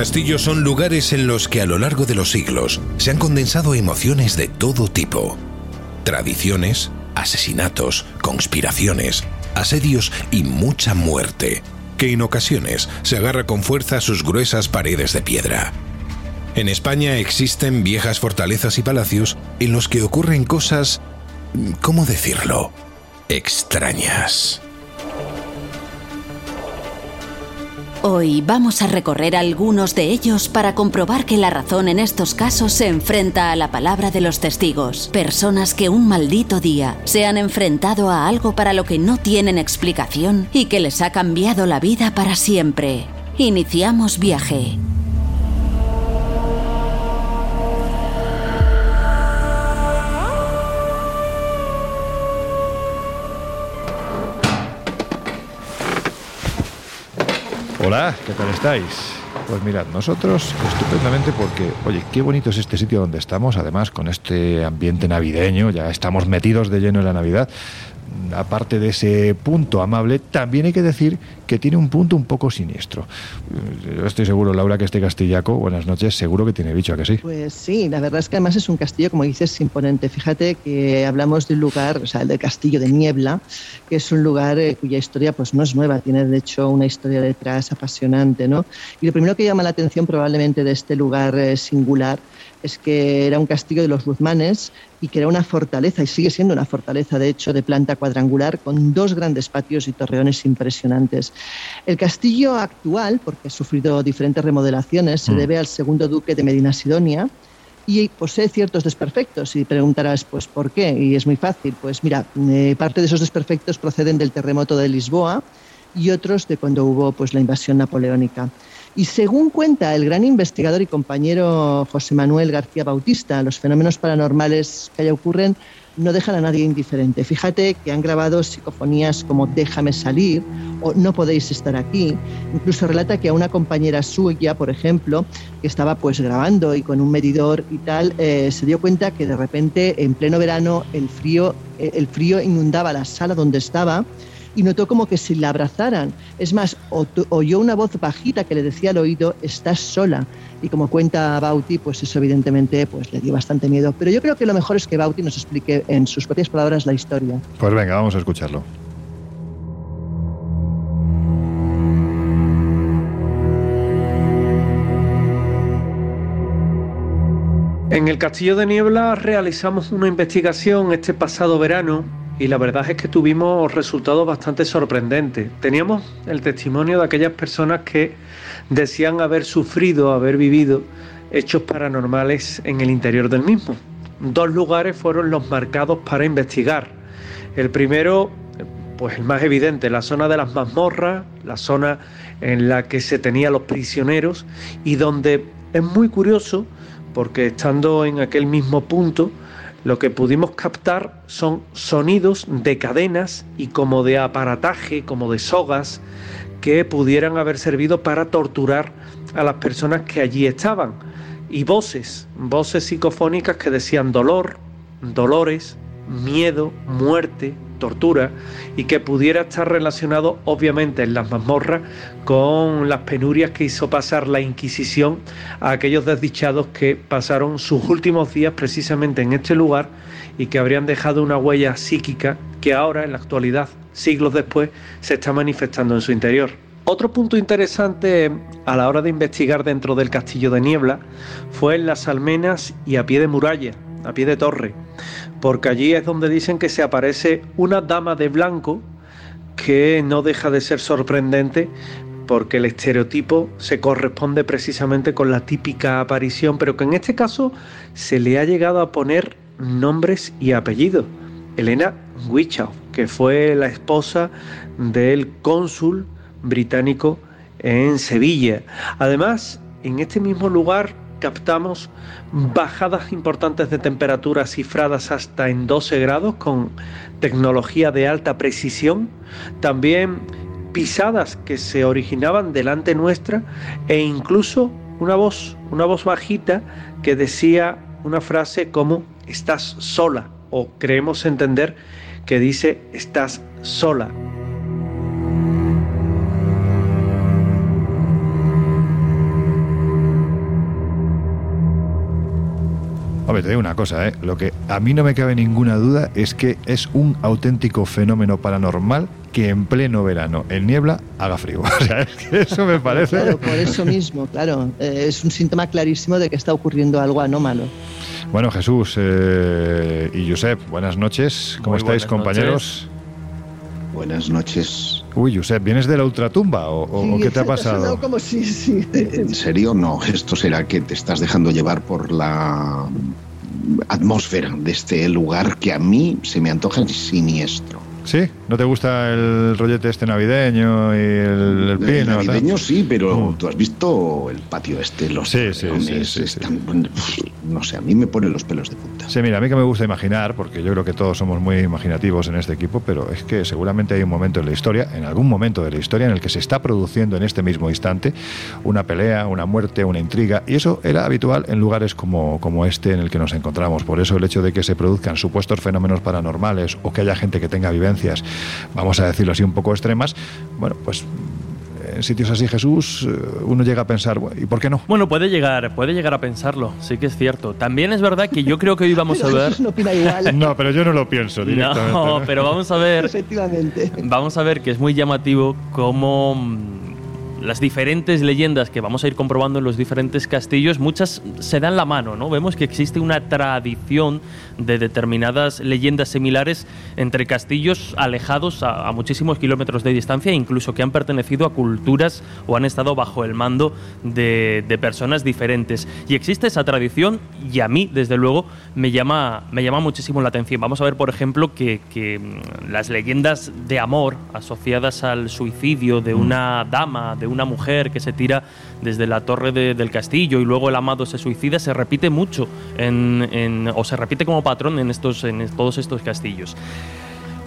Castillos son lugares en los que a lo largo de los siglos se han condensado emociones de todo tipo. Tradiciones, asesinatos, conspiraciones, asedios y mucha muerte, que en ocasiones se agarra con fuerza a sus gruesas paredes de piedra. En España existen viejas fortalezas y palacios en los que ocurren cosas, ¿cómo decirlo?, extrañas. Hoy vamos a recorrer algunos de ellos para comprobar que la razón en estos casos se enfrenta a la palabra de los testigos, personas que un maldito día se han enfrentado a algo para lo que no tienen explicación y que les ha cambiado la vida para siempre. Iniciamos viaje. Hola, ¿qué tal estáis? Pues mirad, nosotros estupendamente porque, oye, qué bonito es este sitio donde estamos, además con este ambiente navideño, ya estamos metidos de lleno en la Navidad. Aparte de ese punto amable, también hay que decir que tiene un punto un poco siniestro. Yo estoy seguro, Laura, que este castillaco, buenas noches, seguro que tiene bicho, ¿a que sí? Pues sí, la verdad es que además es un castillo, como dices, imponente. Fíjate que hablamos de un lugar, o sea, el del castillo de Niebla, que es un lugar eh, cuya historia pues no es nueva, tiene de hecho una historia detrás apasionante, ¿no? Y lo primero que llama la atención probablemente de este lugar eh, singular es que era un castillo de los Guzmanes y que era una fortaleza, y sigue siendo una fortaleza, de hecho, de planta cuadrangular, con dos grandes patios y torreones impresionantes. El castillo actual, porque ha sufrido diferentes remodelaciones, se Mm. debe al segundo duque de Medina Sidonia y posee ciertos desperfectos. Y preguntarás, pues, ¿por qué? Y es muy fácil. Pues mira, eh, parte de esos desperfectos proceden del terremoto de Lisboa y otros de cuando hubo pues, la invasión napoleónica. Y según cuenta el gran investigador y compañero José Manuel García Bautista, los fenómenos paranormales que allá ocurren no dejan a nadie indiferente. Fíjate que han grabado psicofonías como Déjame salir o No podéis estar aquí. Incluso relata que a una compañera suya, por ejemplo, que estaba pues grabando y con un medidor y tal, eh, se dio cuenta que de repente en pleno verano el frío, eh, el frío inundaba la sala donde estaba y notó como que si la abrazaran. Es más, oyó una voz bajita que le decía al oído, estás sola. Y como cuenta Bauti, pues eso evidentemente pues, le dio bastante miedo. Pero yo creo que lo mejor es que Bauti nos explique en sus propias palabras la historia. Pues venga, vamos a escucharlo. En el Castillo de Niebla realizamos una investigación este pasado verano y la verdad es que tuvimos resultados bastante sorprendentes. Teníamos el testimonio de aquellas personas que decían haber sufrido, haber vivido hechos paranormales en el interior del mismo. Dos lugares fueron los marcados para investigar. El primero, pues el más evidente, la zona de las mazmorras, la zona en la que se tenían los prisioneros y donde es muy curioso porque estando en aquel mismo punto, lo que pudimos captar son sonidos de cadenas y como de aparataje, como de sogas, que pudieran haber servido para torturar a las personas que allí estaban. Y voces, voces psicofónicas que decían dolor, dolores, miedo, muerte, tortura y que pudiera estar relacionado obviamente en las mazmorras con las penurias que hizo pasar la Inquisición a aquellos desdichados que pasaron sus últimos días precisamente en este lugar y que habrían dejado una huella psíquica que ahora en la actualidad, siglos después, se está manifestando en su interior. Otro punto interesante a la hora de investigar dentro del castillo de Niebla fue en las almenas y a pie de muralla, a pie de torre, porque allí es donde dicen que se aparece una dama de blanco que no deja de ser sorprendente porque el estereotipo se corresponde precisamente con la típica aparición, pero que en este caso se le ha llegado a poner nombres y apellidos. Elena Wichow, que fue la esposa del cónsul británico en Sevilla. Además, en este mismo lugar captamos bajadas importantes de temperatura cifradas hasta en 12 grados con tecnología de alta precisión, también pisadas que se originaban delante nuestra e incluso una voz, una voz bajita que decía una frase como estás sola o creemos entender que dice estás sola. Hombre, te digo una cosa, ¿eh? lo que a mí no me cabe ninguna duda es que es un auténtico fenómeno paranormal que en pleno verano, en niebla, haga frío. O sea, es que eso me parece. Claro, por eso mismo, claro. Eh, es un síntoma clarísimo de que está ocurriendo algo anómalo. Bueno, Jesús eh, y Josep, buenas noches. ¿Cómo Muy estáis, compañeros? Buenas noches. Uy, Josep, ¿vienes de la ultratumba o, o- o Sí, qué te ha pasado? como sí, sí. ¿En serio? No, esto será que te estás dejando llevar por la atmósfera de este lugar que a mí se me antoja siniestro. ¿Sí? ¿No te gusta el rollete este navideño y el, el pino? El tal? navideño sí, pero Mm. tú has visto el patio este, los Sí, sí, sí, sí, están- no sé, a mí me pone los pelos de punta. Sí, mira, a mí que me gusta imaginar, porque yo creo que todos somos muy imaginativos en este equipo, pero es que seguramente hay un momento en la historia, en algún momento de la historia, en el que se está produciendo en este mismo instante una pelea, una muerte, una intriga, y eso era habitual en lugares como, como este en el que nos encontramos. Por eso el hecho de que se produzcan supuestos fenómenos paranormales o que haya gente que tenga vivencias, vamos a decirlo así, un poco extremas, bueno, pues en sitios así, Jesús, eh, uno llega a pensar, "Bueno, ¿y por qué no? Bueno, puede llegar, puede llegar a pensarlo, sí que es cierto. También es verdad que yo creo que hoy vamos a Pero ver. Jesús no opina igual. No, pero yo no lo pienso directamente. No, pero vamos a ver Efectivamente. Vamos a ver que es muy llamativo cómo mm, las diferentes leyendas que vamos a ir comprobando en los diferentes castillos, muchas se dan la mano, ¿no? Vemos que existe una tradición de determinadas leyendas similares entre castillos alejados a, a muchísimos kilómetros de distancia, incluso que han pertenecido a culturas o han estado bajo el mando de, de personas diferentes. Y existe esa tradición y a mí, desde luego, me llama, me llama muchísimo la atención. Vamos a ver, por ejemplo, que, que, mm, las leyendas de amor asociadas al suicidio de una dama, de una mujer que se tira desde la torre de- del castillo y luego el amado se suicida, se repite mucho en, en- o se repite como patrón en, estos, en todos estos castillos.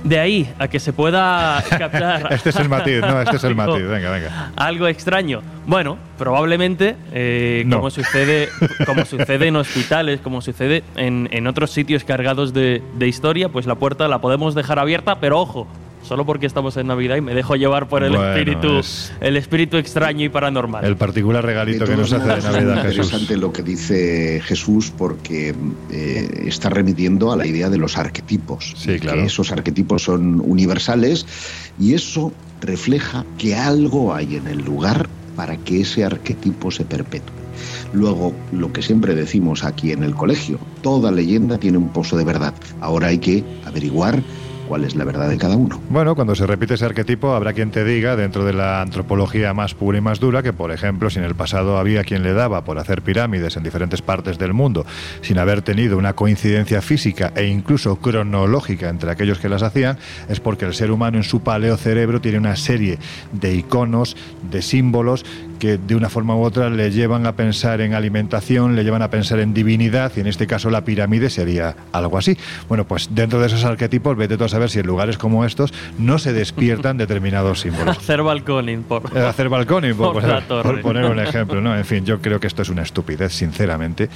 De ahí a que se pueda captar Este es el matiz, no, este es el matiz. Venga, venga. algo extraño. Bueno, probablemente, eh, No. como, sucede, como sucede en hospitales, como sucede en, en otros sitios cargados de, de historia, pues la puerta la podemos dejar abierta, pero ojo, solo porque estamos en Navidad y me dejo llevar por el Bueno, espíritu, es- el espíritu extraño y paranormal. El particular regalito que nos hace de es Navidad Jesús. interesante lo que dice Jesús porque eh, está remitiendo a la idea de los arquetipos. Sí, claro. Que esos arquetipos son universales y eso refleja que algo hay en el lugar para que ese arquetipo se perpetúe. Luego, lo que siempre decimos aquí en el colegio, toda leyenda tiene un pozo de verdad. Ahora hay que averiguar cuál es la verdad de cada uno. Bueno, cuando se repite ese arquetipo, habrá quien te diga, dentro de la antropología más pura y más dura, que, por ejemplo, si en el pasado había quien le daba por hacer pirámides en diferentes partes del mundo, sin haber tenido una coincidencia física e incluso cronológica entre aquellos que las hacían, es porque el ser humano en su paleocerebro tiene una serie de iconos, de símbolos, que de una forma u otra le llevan a pensar en alimentación, le llevan a pensar en divinidad y en este caso la pirámide sería algo así. Bueno, pues dentro de esos arquetipos, vete tú a saber si en lugares como estos no se despiertan determinados símbolos. hacer balconing, por, eh, hacer balconing, por, poner, un ejemplo. ¿no? En fin, yo creo que esto es una estupidez, sinceramente,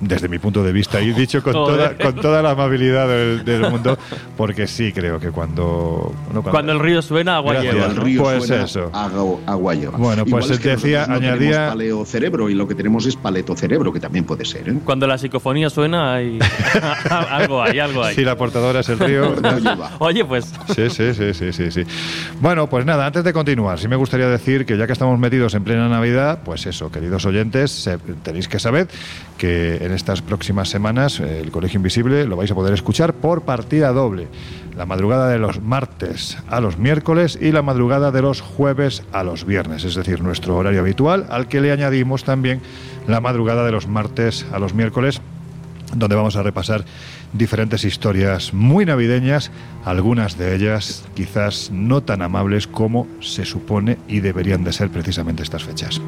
desde mi punto de vista, y dicho con, toda, con toda la amabilidad del, mundo, porque sí creo que cuando... cuando, el río suena, agua lleva. El río pues suena, eso. Agua, lleva. Bueno, pues es decía, no añadía... paleo cerebro y lo que tenemos es paleto cerebro, que también puede ser. ¿eh? Cuando la psicofonía suena, hay... algo hay, algo hay. Si la portadora es el río... Oye, pues... Sí, sí, sí, sí, sí, sí. Bueno, pues nada, antes de continuar, sí me gustaría decir que ya que estamos metidos en plena Navidad, pues eso, queridos oyentes, tenéis que saber que en estas próximas semanas eh, el Colegio Invisible lo vais a poder escuchar por partida doble. La madrugada de los martes a los miércoles y la madrugada de los jueves a los viernes, es decir, nuestro horario habitual, al que le añadimos también la madrugada de los martes a los miércoles, donde vamos a repasar diferentes historias muy navideñas, algunas de ellas quizás no tan amables como se supone y deberían de ser precisamente estas fechas.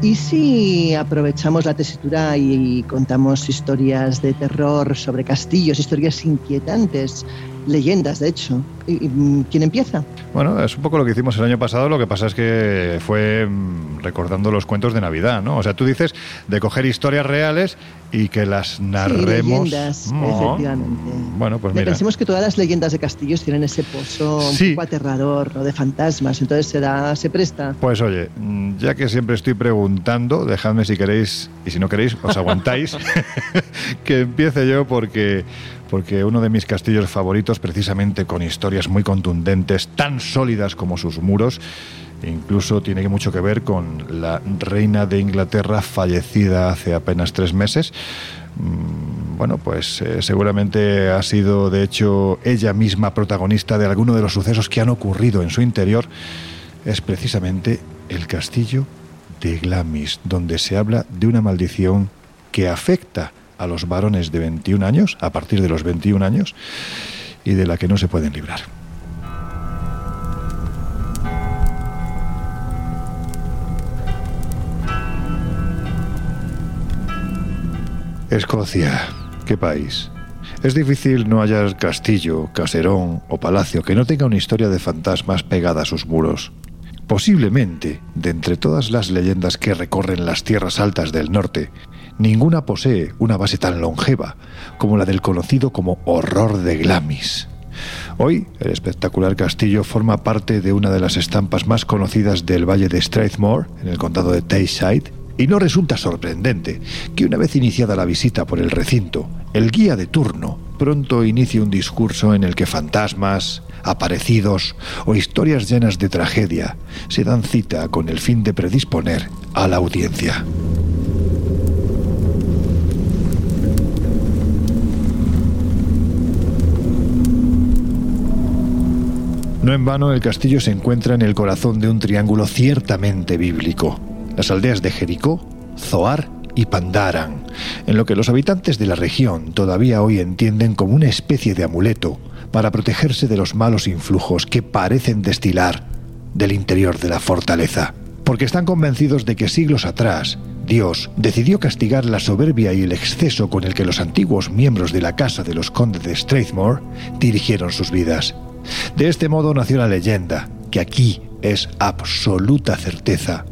¿Y si aprovechamos la tesitura y contamos historias de terror sobre castillos, historias inquietantes? Leyendas, de hecho. ¿Y, quién empieza? Bueno, es un poco lo que hicimos el año pasado, lo que pasa es que fue mm, recordando los cuentos de Navidad, ¿no? O sea, tú dices de coger historias reales y que las narremos. Sí, leyendas, efectivamente. Bueno, pues mira. Pensemos que todas las leyendas de castillos tienen ese pozo un poco aterrador, ¿no? De fantasmas, entonces se da, se presta. Pues oye, mm, ya que siempre estoy preguntando, dejadme si queréis, y si no queréis, os aguantáis, que empiece yo porque porque uno de mis castillos favoritos, precisamente con historias muy contundentes, tan sólidas como sus muros, incluso tiene mucho que ver con la reina de Inglaterra fallecida hace apenas tres meses. Mm, bueno, pues eh, seguramente ha sido, de hecho, ella misma protagonista de alguno de los sucesos que han ocurrido en su interior. Es precisamente el castillo de Glamis, donde se habla de una maldición que afecta a los varones de 21 años, a partir de los 21 años, y de la que no se pueden librar. Escocia, qué país. Es difícil no hallar castillo, caserón o palacio que no tenga una historia de fantasmas pegada a sus muros. Posiblemente, de entre todas las leyendas que recorren las tierras altas del norte, Ninguna posee una base tan longeva como la del conocido como Horror de Glamis. Hoy, el espectacular castillo forma parte de una de las estampas más conocidas del valle de Strathmore, en el condado de Tayside, y no resulta sorprendente que una vez iniciada la visita por el recinto, el guía de turno pronto inicie un discurso en el que fantasmas, aparecidos o historias llenas de tragedia se dan cita con el fin de predisponer a la audiencia. No en vano el castillo se encuentra en el corazón de un triángulo ciertamente bíblico. Las aldeas de Jericó, Zoar y Pandaran, en lo que los habitantes de la región todavía hoy entienden como una especie de amuleto para protegerse de los malos influjos que parecen destilar del interior de la fortaleza. Porque están convencidos de que siglos atrás Dios decidió castigar la soberbia y el exceso con el que los antiguos miembros de la casa de los condes de Strathmore dirigieron sus vidas. De este modo nació la leyenda, que aquí es absoluta certeza,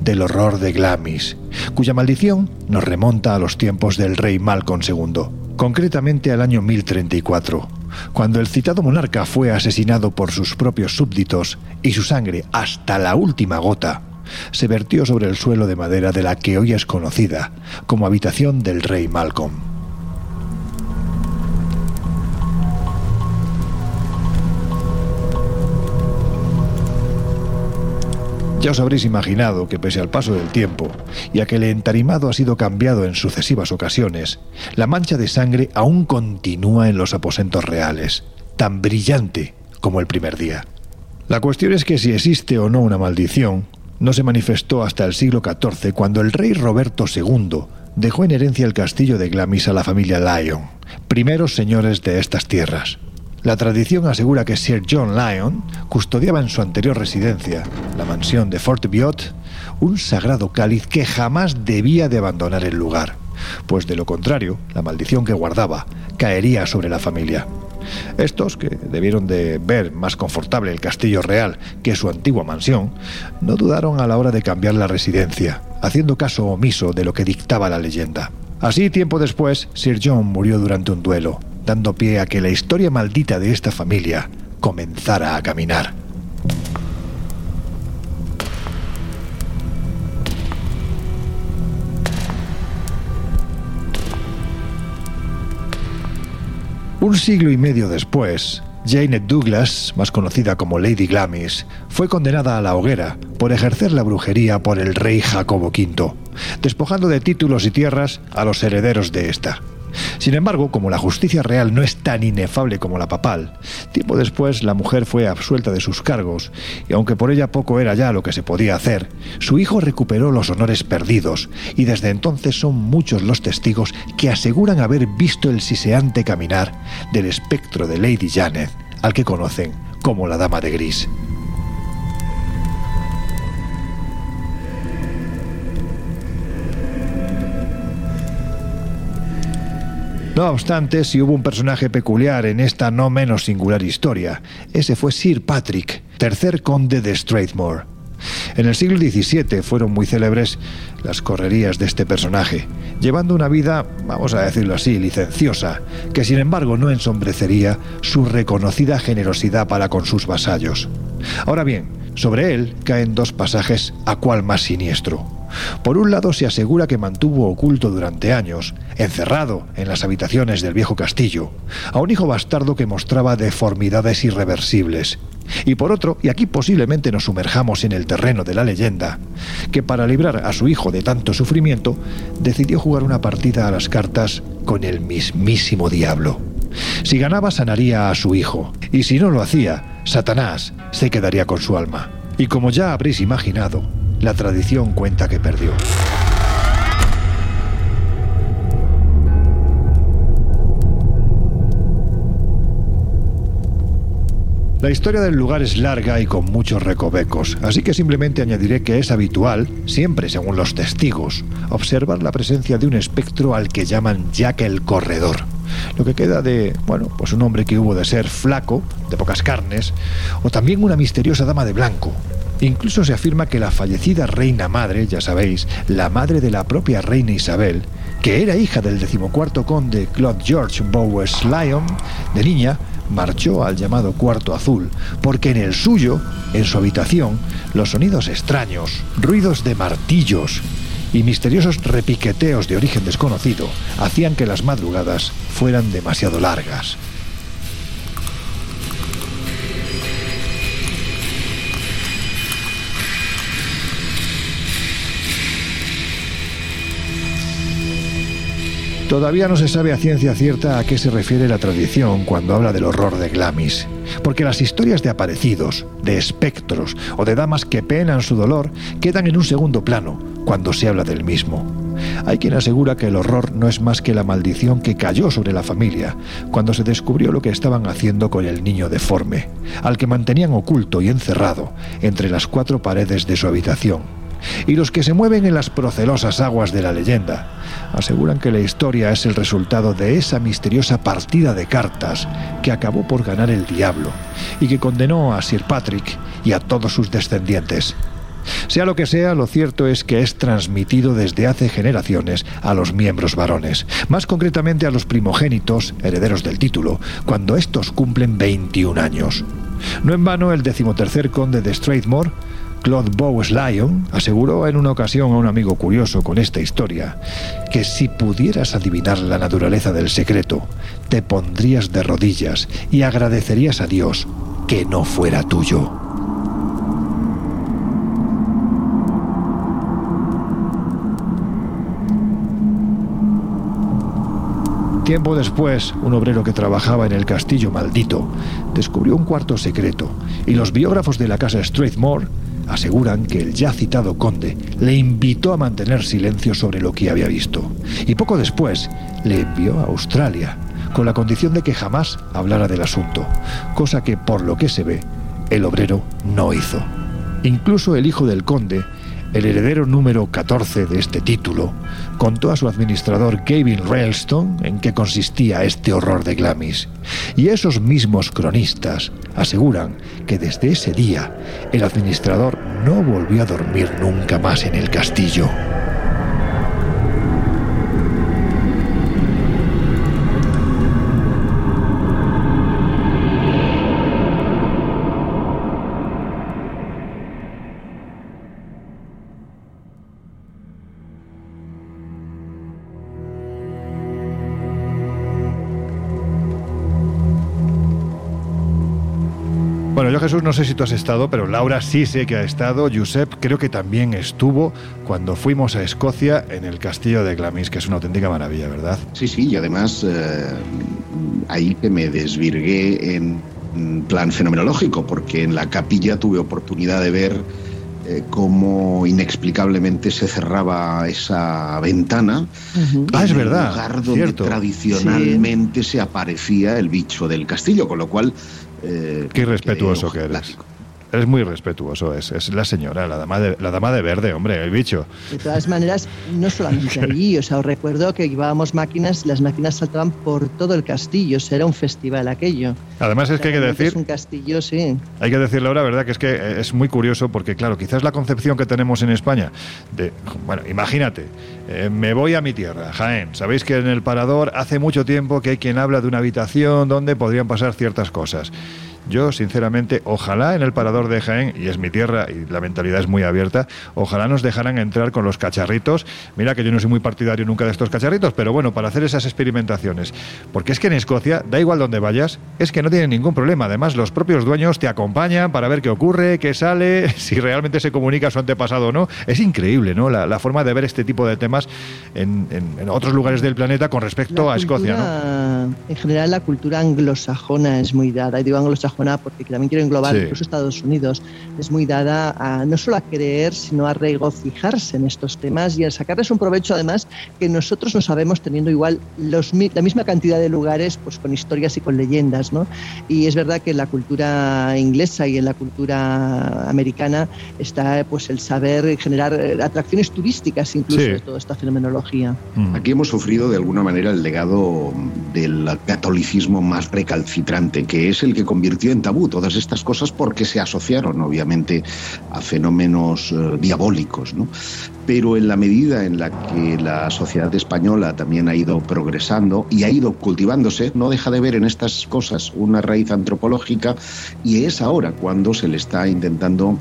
del horror de Glamis, cuya maldición nos remonta a los tiempos del rey Malcolm II, concretamente al año 1034, cuando el citado monarca fue asesinado por sus propios súbditos y su sangre, hasta la última gota, se vertió sobre el suelo de madera de la que hoy es conocida como habitación del rey Malcolm. Ya os habréis imaginado que pese al paso del tiempo, y a que el entarimado ha sido cambiado en sucesivas ocasiones, la mancha de sangre aún continúa en los aposentos reales, tan brillante como el primer día. La cuestión es que si existe o no una maldición, no se manifestó hasta el siglo XIV cuando el rey Roberto II dejó en herencia el castillo de Glamis a la familia Lyon, primeros señores de estas tierras. La tradición asegura que Sir John Lyon custodiaba en su anterior residencia, la mansión de Fort Biot, un sagrado cáliz que jamás debía de abandonar el lugar, pues de lo contrario, la maldición que guardaba caería sobre la familia. Estos, que debieron de ver más confortable el castillo real que su antigua mansión, no dudaron a la hora de cambiar la residencia, haciendo caso omiso de lo que dictaba la leyenda. Así, tiempo después, Sir John murió durante un duelo, dando pie a que la historia maldita de esta familia comenzara a caminar. Un siglo y medio después, Jane Douglas, más conocida como Lady Glamis, fue condenada a la hoguera por ejercer la brujería por el rey Jacobo V, despojando de títulos y tierras a los herederos de esta. Sin embargo, como la justicia real no es tan inefable como la papal, tiempo después la mujer fue absuelta de sus cargos, y aunque por ella poco era ya lo que se podía hacer, su hijo recuperó los honores perdidos, y desde entonces son muchos los testigos que aseguran haber visto el siseante caminar del espectro de Lady Janet, al que conocen como la Dama de Gris. No obstante, si hubo un personaje peculiar en esta no menos singular historia, ese fue Sir Patrick, tercer conde de Strathmore. En el siglo XVII fueron muy célebres las correrías de este personaje, llevando una vida, vamos a decirlo así, licenciosa, que sin embargo no ensombrecería su reconocida generosidad para con sus vasallos. Ahora bien, sobre él caen dos pasajes a cual más siniestro. Por un lado, se asegura que mantuvo oculto durante años, encerrado en las habitaciones del viejo castillo, a un hijo bastardo que mostraba deformidades irreversibles. Y por otro, y aquí posiblemente nos sumerjamos en el terreno de la leyenda, que para librar a su hijo de tanto sufrimiento, decidió jugar una partida a las cartas con el mismísimo diablo. Si ganaba sanaría a su hijo, y si no lo hacía, Satanás se quedaría con su alma. Y como ya habréis imaginado, la tradición cuenta que perdió. La historia del lugar es larga y con muchos recovecos, así que simplemente añadiré que es habitual, siempre según los testigos, observar la presencia de un espectro al que llaman Jack el Corredor. Lo que queda de, bueno, pues un hombre que hubo de ser flaco, de pocas carnes, o también una misteriosa dama de blanco, Incluso se afirma que la fallecida reina madre, ya sabéis, la madre de la propia reina Isabel, que era hija del decimocuarto conde Claude George Bowes Lyon, de niña, marchó al llamado cuarto azul, porque en el suyo, en su habitación, los sonidos extraños, ruidos de martillos y misteriosos repiqueteos de origen desconocido hacían que las madrugadas fueran demasiado largas. Todavía no se sabe a ciencia cierta a qué se refiere la tradición cuando habla del horror de Glamis, porque las historias de aparecidos, de espectros o de damas que penan su dolor quedan en un segundo plano cuando se habla del mismo. Hay quien asegura que el horror no es más que la maldición que cayó sobre la familia cuando se descubrió lo que estaban haciendo con el niño deforme, al que mantenían oculto y encerrado entre las cuatro paredes de su habitación y los que se mueven en las procelosas aguas de la leyenda aseguran que la historia es el resultado de esa misteriosa partida de cartas que acabó por ganar el diablo y que condenó a Sir Patrick y a todos sus descendientes. Sea lo que sea, lo cierto es que es transmitido desde hace generaciones a los miembros varones, más concretamente a los primogénitos, herederos del título, cuando estos cumplen 21 años. No en vano el decimotercer conde de Strathmore Claude Bowes Lyon aseguró en una ocasión a un amigo curioso con esta historia que si pudieras adivinar la naturaleza del secreto, te pondrías de rodillas y agradecerías a Dios que no fuera tuyo. Tiempo después, un obrero que trabajaba en el castillo maldito descubrió un cuarto secreto y los biógrafos de la casa Strathmore aseguran que el ya citado conde le invitó a mantener silencio sobre lo que había visto y poco después le envió a Australia con la condición de que jamás hablara del asunto, cosa que por lo que se ve el obrero no hizo. Incluso el hijo del conde el heredero número 14 de este título, contó a su administrador Gavin Railstone en qué consistía este horror de Glamis. Y esos mismos cronistas aseguran que desde ese día el administrador no volvió a dormir nunca más en el castillo. Jesús no sé si tú has estado, pero Laura sí sé que ha estado. Josep creo que también estuvo cuando fuimos a Escocia en el castillo de Glamis, que es una auténtica maravilla, ¿verdad? Sí, sí, y además eh, ahí que me desvirgué en plan fenomenológico, porque en la capilla tuve oportunidad de ver eh, cómo inexplicablemente se cerraba esa ventana. Ah, es verdad. lugar donde tradicionalmente se aparecía el bicho del castillo, con lo cual eh, Qué respetuoso que eres. Es muy respetuoso, es, es la señora, la dama, de, la dama de verde, hombre, el bicho. De todas maneras, no solamente allí, o sea, os recuerdo que llevábamos máquinas, las máquinas saltaban por todo el castillo, o sea, era un festival aquello. Además es que hay que decir... Es un castillo, sí. Hay que decirle ahora, ¿verdad? Que es que es muy curioso porque, claro, quizás la concepción que tenemos en España de, bueno, imagínate, eh, me voy a mi tierra, Jaén. Sabéis que en el Parador hace mucho tiempo que hay quien habla de una habitación donde podrían pasar ciertas cosas. Yo, sinceramente, ojalá en el parador de Jaén, y es mi tierra y la mentalidad es muy abierta, ojalá nos dejaran entrar con los cacharritos. Mira que yo no soy muy partidario nunca de estos cacharritos, pero bueno, para hacer esas experimentaciones. Porque es que en Escocia, da igual donde vayas, es que no tienen ningún problema. Además, los propios dueños te acompañan para ver qué ocurre, qué sale, si realmente se comunica su antepasado o no. Es increíble, ¿no? La, forma de ver este tipo de temas en, otros lugares del planeta con respecto a Escocia, ¿no? En general, la cultura anglosajona es muy dada. Y digo anglosajona porque también quiero englobar incluso Estados Unidos, es muy dada a, no solo a creer, sino a regocijarse en estos temas y a sacarles un provecho además que nosotros no sabemos teniendo igual los, la misma cantidad de lugares pues con historias y con leyendas. ¿no? Y es verdad que en la cultura inglesa y en la cultura americana está pues el saber generar eh, atracciones turísticas incluso de toda esta fenomenología. Mm. Aquí hemos sufrido de alguna manera el legado del catolicismo más recalcitrante, que es el que convirtió en tabú todas estas cosas porque se asociaron obviamente a fenómenos eh, diabólicos. ¿no? Pero en la medida en la que la sociedad española también ha ido progresando y ha ido cultivándose, no deja de ver en estas cosas una raíz antropológica y es ahora cuando se le está intentando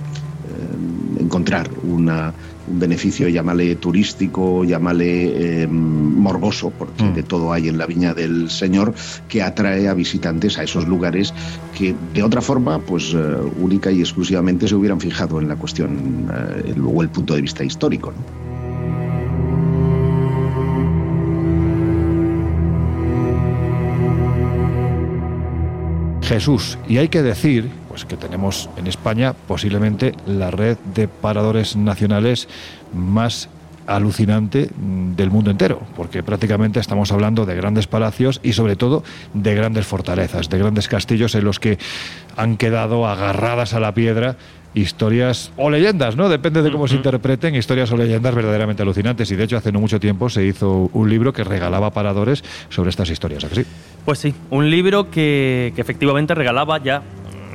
eh, encontrar una un beneficio, llámale turístico, llámale eh, morboso, porque mm. de todo hay en la viña del Señor, que atrae a visitantes a esos lugares que de otra forma, pues eh, única y exclusivamente se hubieran fijado en la cuestión eh, o el punto de vista histórico. Jesús, y hay que decir pues que tenemos en España posiblemente la red de paradores nacionales más alucinante del mundo entero, porque prácticamente estamos hablando de grandes palacios y sobre todo de grandes fortalezas, de grandes castillos en los que han quedado agarradas a la piedra historias o leyendas, ¿no? Depende de cómo se interpreten, historias o leyendas verdaderamente alucinantes. Y de hecho, hace no mucho tiempo se hizo un libro que regalaba paradores sobre estas historias, ¿a sí? Pues sí, un libro que, que efectivamente regalaba ya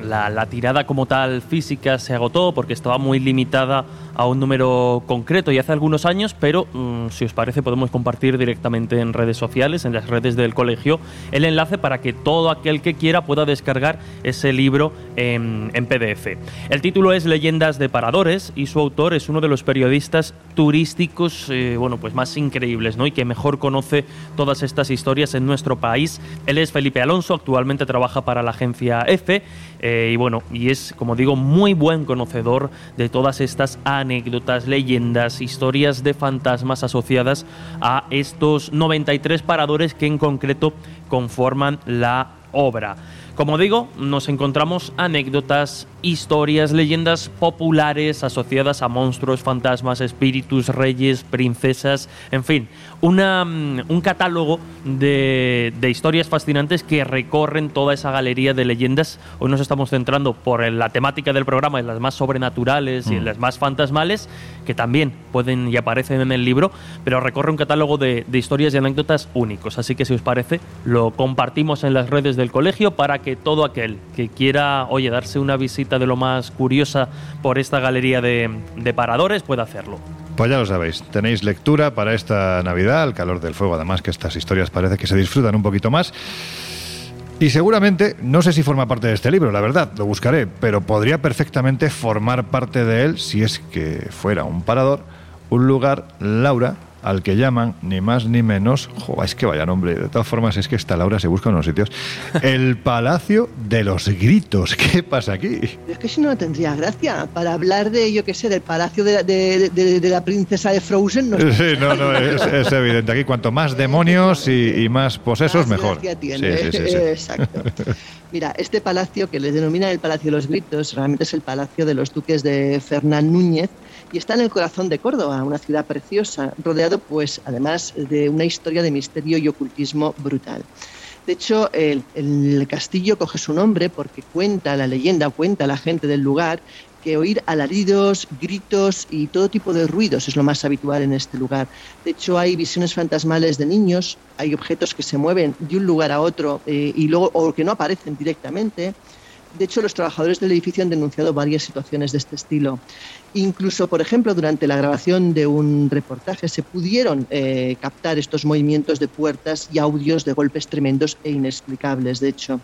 la, tirada como tal física se agotó porque estaba muy limitada a un número concreto y hace algunos años, pero mm, si os parece podemos compartir directamente en redes sociales, en las redes del colegio, el enlace para que todo aquel que quiera pueda descargar ese libro en, PDF. El título es Leyendas de Paradores y su autor es uno de los periodistas turísticos eh, bueno, pues más increíbles ¿no? y que mejor conoce todas estas historias en nuestro país. Él es Felipe Alonso, actualmente trabaja para la agencia EFE eh, y bueno, y es como digo muy buen conocedor de todas estas anécdotas, leyendas, historias de fantasmas asociadas a estos 93 paradores que en concreto conforman la obra. Como digo, nos encontramos anécdotas, historias, leyendas populares asociadas a monstruos, fantasmas, espíritus, reyes, princesas, en fin, una, mm, un catálogo de, de, historias fascinantes que recorren toda esa galería de leyendas. Hoy nos estamos centrando por la temática del programa en las más sobrenaturales y en mm. las más fantasmales, que también pueden y aparecen en el libro, pero recorre un catálogo de, de historias y anécdotas únicos. Así que si os parece, lo compartimos en las redes del colegio para que todo aquel que quiera, oye, darse una visita de lo más curiosa por esta galería de, paradores pueda hacerlo. Pues ya lo sabéis, tenéis lectura para esta Navidad, al calor del fuego, además que estas historias parece que se disfrutan un poquito más. Y seguramente, no sé si forma parte de este libro, la verdad, lo buscaré, pero podría perfectamente formar parte de él si es que fuera un parador, un lugar, Laura, al que llaman ni más ni menos, jo, es que vaya nombre, de todas formas es que esta Laura se busca en los sitios, el Palacio de los Gritos. ¿Qué pasa aquí? Es que si no tendría gracia, para hablar de, yo qué sé, del Palacio de, la Princesa de Frozen. No sí, no, no, es, evidente. Aquí cuanto más demonios y, más posesos, mejor. Tiene. Sí, sí, Exacto. Mira, este palacio que le denominan el Palacio de los Gritos, realmente es el palacio de los duques de Fernán Núñez, y está en el corazón de Córdoba, una ciudad preciosa, rodeado pues además de una historia de misterio y ocultismo brutal. De hecho, el, castillo coge su nombre porque cuenta la leyenda, cuenta la gente del lugar, que oír alaridos, gritos y todo tipo de ruidos es lo más habitual en este lugar. De hecho, hay visiones fantasmales de niños, hay objetos que se mueven de un lugar a otro eh, y luego o que no aparecen directamente. De hecho, los trabajadores del edificio han denunciado varias situaciones de este estilo. Incluso, por ejemplo, durante la grabación de un reportaje se pudieron eh, captar estos movimientos de puertas y audios de golpes tremendos e inexplicables, de hecho.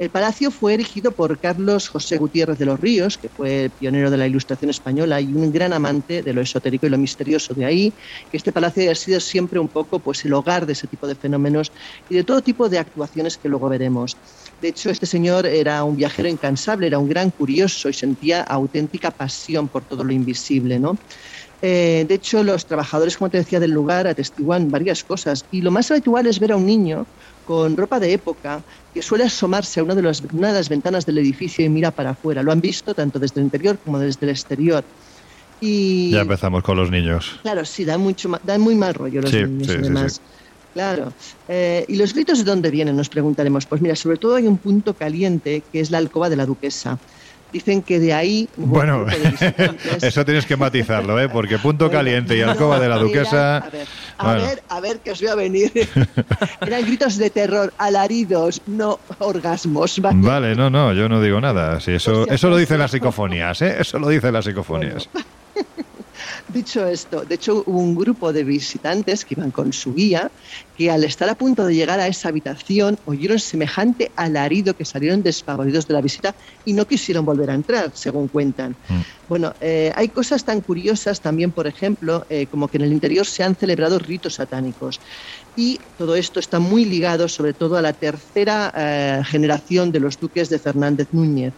El palacio fue erigido por Carlos José Gutiérrez de los Ríos, que fue pionero de la Ilustración española y un gran amante de lo esotérico y lo misterioso. De ahí que este palacio haya sido siempre un poco pues, el hogar de ese tipo de fenómenos y de todo tipo de actuaciones que luego veremos. De hecho, este señor era un viajero incansable, era un gran curioso y sentía auténtica pasión por todo lo invisible, ¿no? Eh, de hecho, los trabajadores, como te decía, del lugar atestiguan varias cosas. Y lo más habitual es ver a un niño con ropa de época que suele asomarse a una de, una de las ventanas del edificio y mira para afuera. Lo han visto tanto desde el interior como desde el exterior. Y, ya empezamos con los niños. Claro, sí, dan, mucho, dan muy mal rollo los niños, sí, además. Claro. Eh, ¿Y los gritos de dónde vienen? Nos preguntaremos. Pues mira, sobre todo hay un punto caliente que es la alcoba de la duquesa. Dicen que de ahí. Bueno, eso tienes que matizarlo, ¿eh? porque punto caliente y alcoba de la duquesa. A ver, a, ver, a ver, que os voy a venir. Eran gritos de terror, alaridos, no orgasmos. Vale, no, no, yo no digo nada. Sí, eso, eso lo dicen las psicofonías, ¿eh? Eso lo dicen las psicofonías. Dicho esto, de hecho hubo un grupo de visitantes que iban con su guía que al estar a punto de llegar a esa habitación oyeron semejante alarido que salieron desfavoridos de la visita y no quisieron volver a entrar, según cuentan. Mm. Bueno, eh, hay cosas tan curiosas también, por ejemplo, eh, como que en el interior se han celebrado ritos satánicos. Y todo esto está muy ligado sobre todo a la tercera eh, generación de los duques de Fernández Núñez.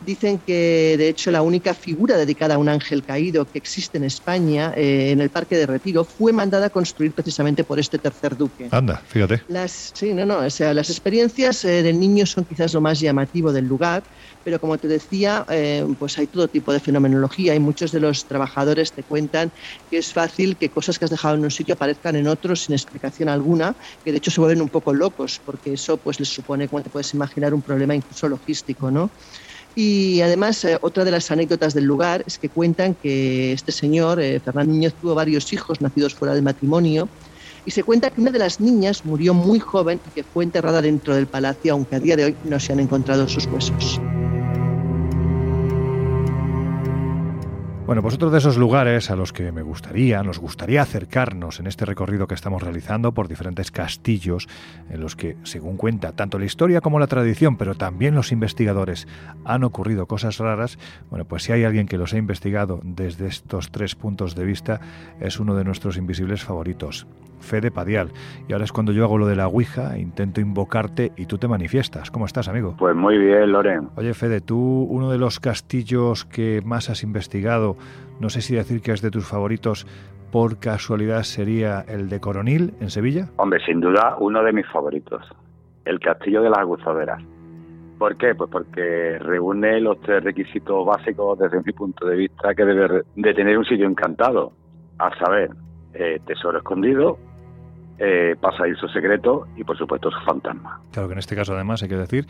Dicen que, de hecho, la única figura dedicada a un ángel caído que existe en España, eh, en el Parque de Retiro, fue mandada a construir precisamente por este tercer duque. Anda, fíjate. Las, sí, no, no, o sea, las experiencias eh, del niño son quizás lo más llamativo del lugar, pero como te decía, eh, pues hay todo tipo de fenomenología y muchos de los trabajadores te cuentan que es fácil que cosas que has dejado en un sitio aparezcan en otro sin explicación alguna, que de hecho se vuelven un poco locos, porque eso pues les supone, como te puedes imaginar, un problema incluso logístico, ¿no? Y además, eh, otra de las anécdotas del lugar es que cuentan que este señor, eh, Fernando Núñez, tuvo varios hijos nacidos fuera del matrimonio. Y se cuenta que una de las niñas murió muy joven y que fue enterrada dentro del palacio, aunque a día de hoy no se han encontrado sus huesos. Bueno, pues otro de esos lugares a los que me gustaría, nos gustaría acercarnos en este recorrido que estamos realizando por diferentes castillos en los que, según cuenta tanto la historia como la tradición, pero también los investigadores, han ocurrido cosas raras, bueno, pues si hay alguien que los ha investigado desde estos tres puntos de vista, es uno de nuestros invisibles favoritos. Fede Padial. Y ahora es cuando yo hago lo de la Ouija, intento invocarte y tú te manifiestas. ¿Cómo estás, amigo? Pues muy bien, Loren. Oye, Fede, tú, uno de los castillos que más has investigado, no sé si decir que es de tus favoritos, por casualidad sería el de Coronil, en Sevilla. Hombre, sin duda, uno de mis favoritos. El castillo de las aguzaderas. ¿Por qué? Pues porque reúne los tres requisitos básicos desde mi punto de vista que debe de tener un sitio encantado, a saber, eh, tesoro escondido, eh, pasadizo secreto y por supuesto su fantasma. Claro que en este caso además hay que decir,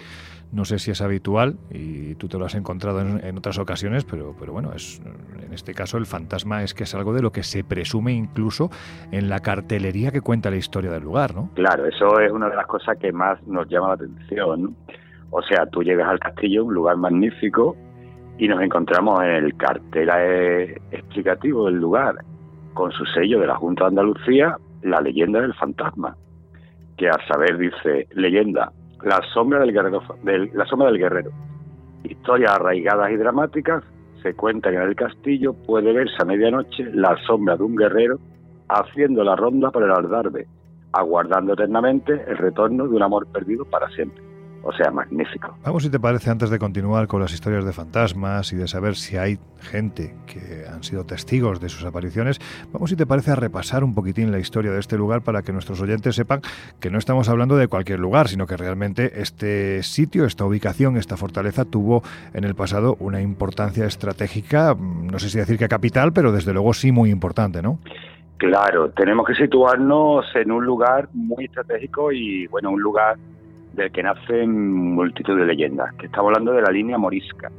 no sé si es habitual y tú te lo has encontrado en, otras ocasiones, pero, pero bueno, es, en este caso el fantasma es que es algo de lo que se presume incluso en la cartelería que cuenta la historia del lugar, ¿no? Claro, eso es una de las cosas que más nos llama la atención. O sea, tú llegas al castillo, un lugar magnífico, y nos encontramos en el cartel eh, explicativo del lugar, con su sello de la Junta de Andalucía, la leyenda del fantasma, que a saber dice, leyenda, la sombra del guerrero, la sombra del guerrero. Historias arraigadas y dramáticas se cuentan en el castillo, puede verse a medianoche la sombra de un guerrero haciendo la ronda por el aldarbe, aguardando eternamente el retorno de un amor perdido para siempre o sea, magnífico. Vamos, si te parece, antes de continuar con las historias de fantasmas y de saber si hay gente que han sido testigos de sus apariciones, vamos, si te parece, a repasar un poquitín la historia de este lugar para que nuestros oyentes sepan que no estamos hablando de cualquier lugar, sino que realmente este sitio, esta ubicación, esta fortaleza tuvo en el pasado una importancia estratégica, mm, no sé si decir que capital, pero desde luego sí muy importante, ¿no? Claro, tenemos que situarnos en un lugar muy estratégico y, bueno, un lugar del que nacen multitud de leyendas, que estamos hablando de la línea morisca,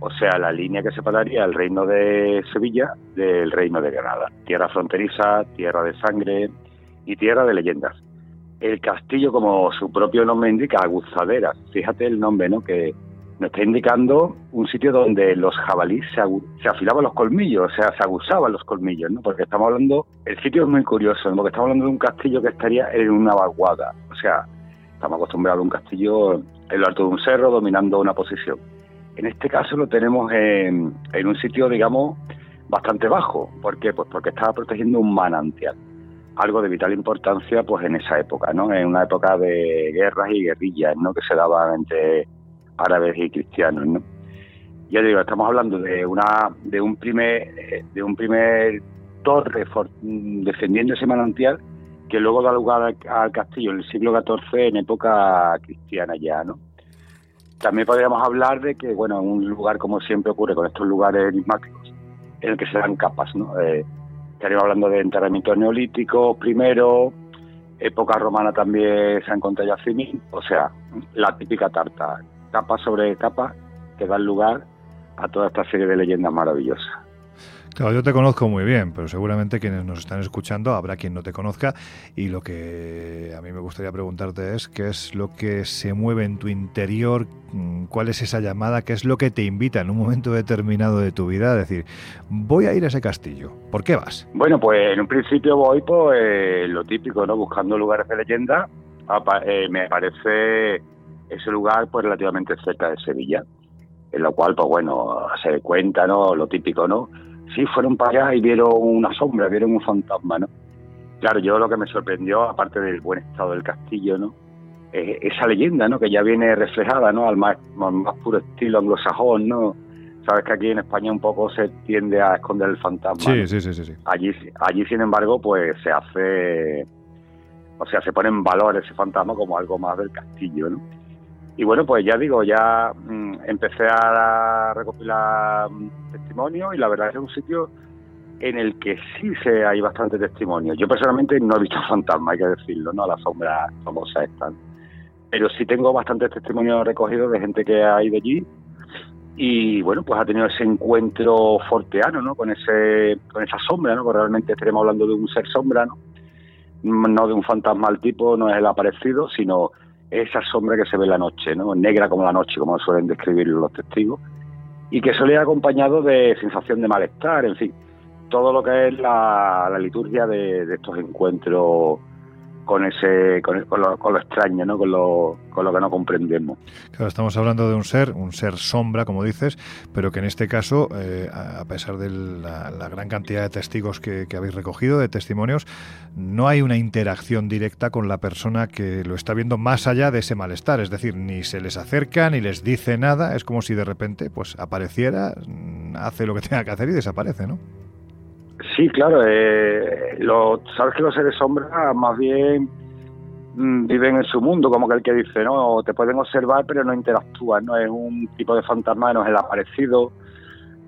o sea, la línea que separaría el reino de Sevilla del reino de Granada, tierra fronteriza, tierra de sangre y tierra de leyendas. El castillo, como su propio nombre indica, aguzaderas, fíjate el nombre, ¿no? Que nos está indicando un sitio donde los jabalíes se, afilaban los colmillos, o sea, se aguzaban los colmillos, ¿no? Porque estamos hablando, el sitio es muy curioso, porque estamos hablando de un castillo que estaría en una vaguada, o sea, Estamos acostumbrados a un castillo en lo alto de un cerro dominando una posición. En este caso lo tenemos en, un sitio, digamos, bastante bajo. ¿Por qué? Pues porque estaba protegiendo un manantial. Algo de vital importancia pues en esa época, ¿no? En una época de guerras y guerrillas, ¿no? Que se daban entre árabes y cristianos, ¿no? Ya digo, estamos hablando de una de un primer de un primer torre defendiendo ese manantial que luego da lugar al, castillo en el siglo XIV en época cristiana ya, ¿no? También podríamos hablar de que, bueno, un lugar como siempre ocurre con estos lugares enigmáticos, en el que se dan capas, ¿no? Eh, estaríamos hablando de enterramientos neolíticos primero, época romana también se han encontrado yacimientos, o sea, la típica tarta, capa sobre capa, que dan lugar a toda esta serie de leyendas maravillosas. Yo te conozco muy bien, pero seguramente quienes nos están escuchando habrá quien no te conozca y lo que a mí me gustaría preguntarte es qué es lo que se mueve en tu interior, mm, cuál es esa llamada, qué es lo que te invita en un momento determinado de tu vida a decir, voy a ir a ese castillo. ¿Por qué vas? Bueno, pues en un principio voy por pues, lo típico, ¿no? Buscando lugares de leyenda. Eh, me parece ese lugar pues relativamente cerca de Sevilla, en lo cual, pues bueno, se cuenta, ¿no? Lo típico, ¿no? Sí fueron para allá y vieron una sombra, vieron un fantasma, ¿no? Claro, yo lo que me sorprendió, aparte del buen estado del castillo, ¿no? esa leyenda, ¿no? Que ya viene reflejada, ¿no? Al más, más puro estilo anglosajón, ¿no? Sabes que aquí en España un poco se tiende a esconder el fantasma. Sí, sí, sí, sí, Allí, allí, sin embargo, pues se hace, o sea, se pone en valor ese fantasma como algo más del castillo, ¿no? Y bueno, pues ya digo, ya mm, empecé a recopilar testimonios y la verdad es que es un sitio en el que sí se hay bastante testimonio. Yo personalmente no he visto fantasma, hay que decirlo, ¿no? La sombra esta. Pero sí tengo bastantes testimonios recogidos de gente que ha ido allí y bueno, pues ha tenido ese encuentro forteano, ¿no? Con ese con esa sombra, ¿no? Porque realmente estaremos hablando de un ser sombra, ¿no? No de un fantasma al tipo, no es el aparecido, sino esa sombra que se ve en la noche, ¿no? Negra como la noche, como suelen describir los testigos y que suele ir acompañado de sensación de malestar, en fin, todo lo que es la, liturgia de, estos encuentros con ese con, lo, extraño, ¿no? Con lo, con lo que no comprendemos. Claro, estamos hablando de un ser, un ser sombra, como dices, pero que en este caso, eh, a pesar de la, gran cantidad de testigos que, habéis recogido, de testimonios, no hay una interacción directa con la persona que lo está viendo más allá de ese malestar. Es decir, ni se les acerca, ni les dice nada. Es como si de repente pues apareciera, hace lo que tenga que hacer y desaparece, ¿no? Sí, claro. Eh, lo, sabes que los seres sombra más bien mm, viven en su mundo, como que el que dice, no, te pueden observar pero no interactúan, ¿no? Es un tipo de fantasma, no es el aparecido.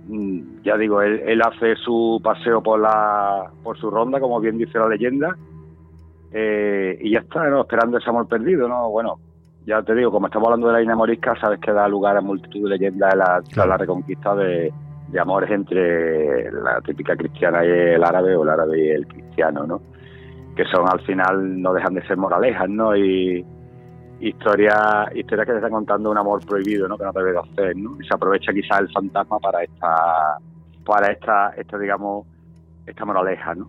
Mm, ya digo, él, él hace su paseo por la por su ronda, como bien dice la leyenda, eh, y ya está, ¿no? Esperando ese amor perdido, ¿no? Bueno, ya te digo, como estamos hablando de la línea morisca, sabes que da lugar a multitud de leyendas la, la reconquista de, de amores entre la típica cristiana y el árabe o el árabe y el cristiano, ¿no? Que son al final no dejan de ser moralejas, ¿no? Y historias historia que te están contando un amor prohibido, ¿no? Que no te debe hacer, ¿no? Y se aprovecha quizás el fantasma para esta para esta esta digamos esta moraleja, ¿no?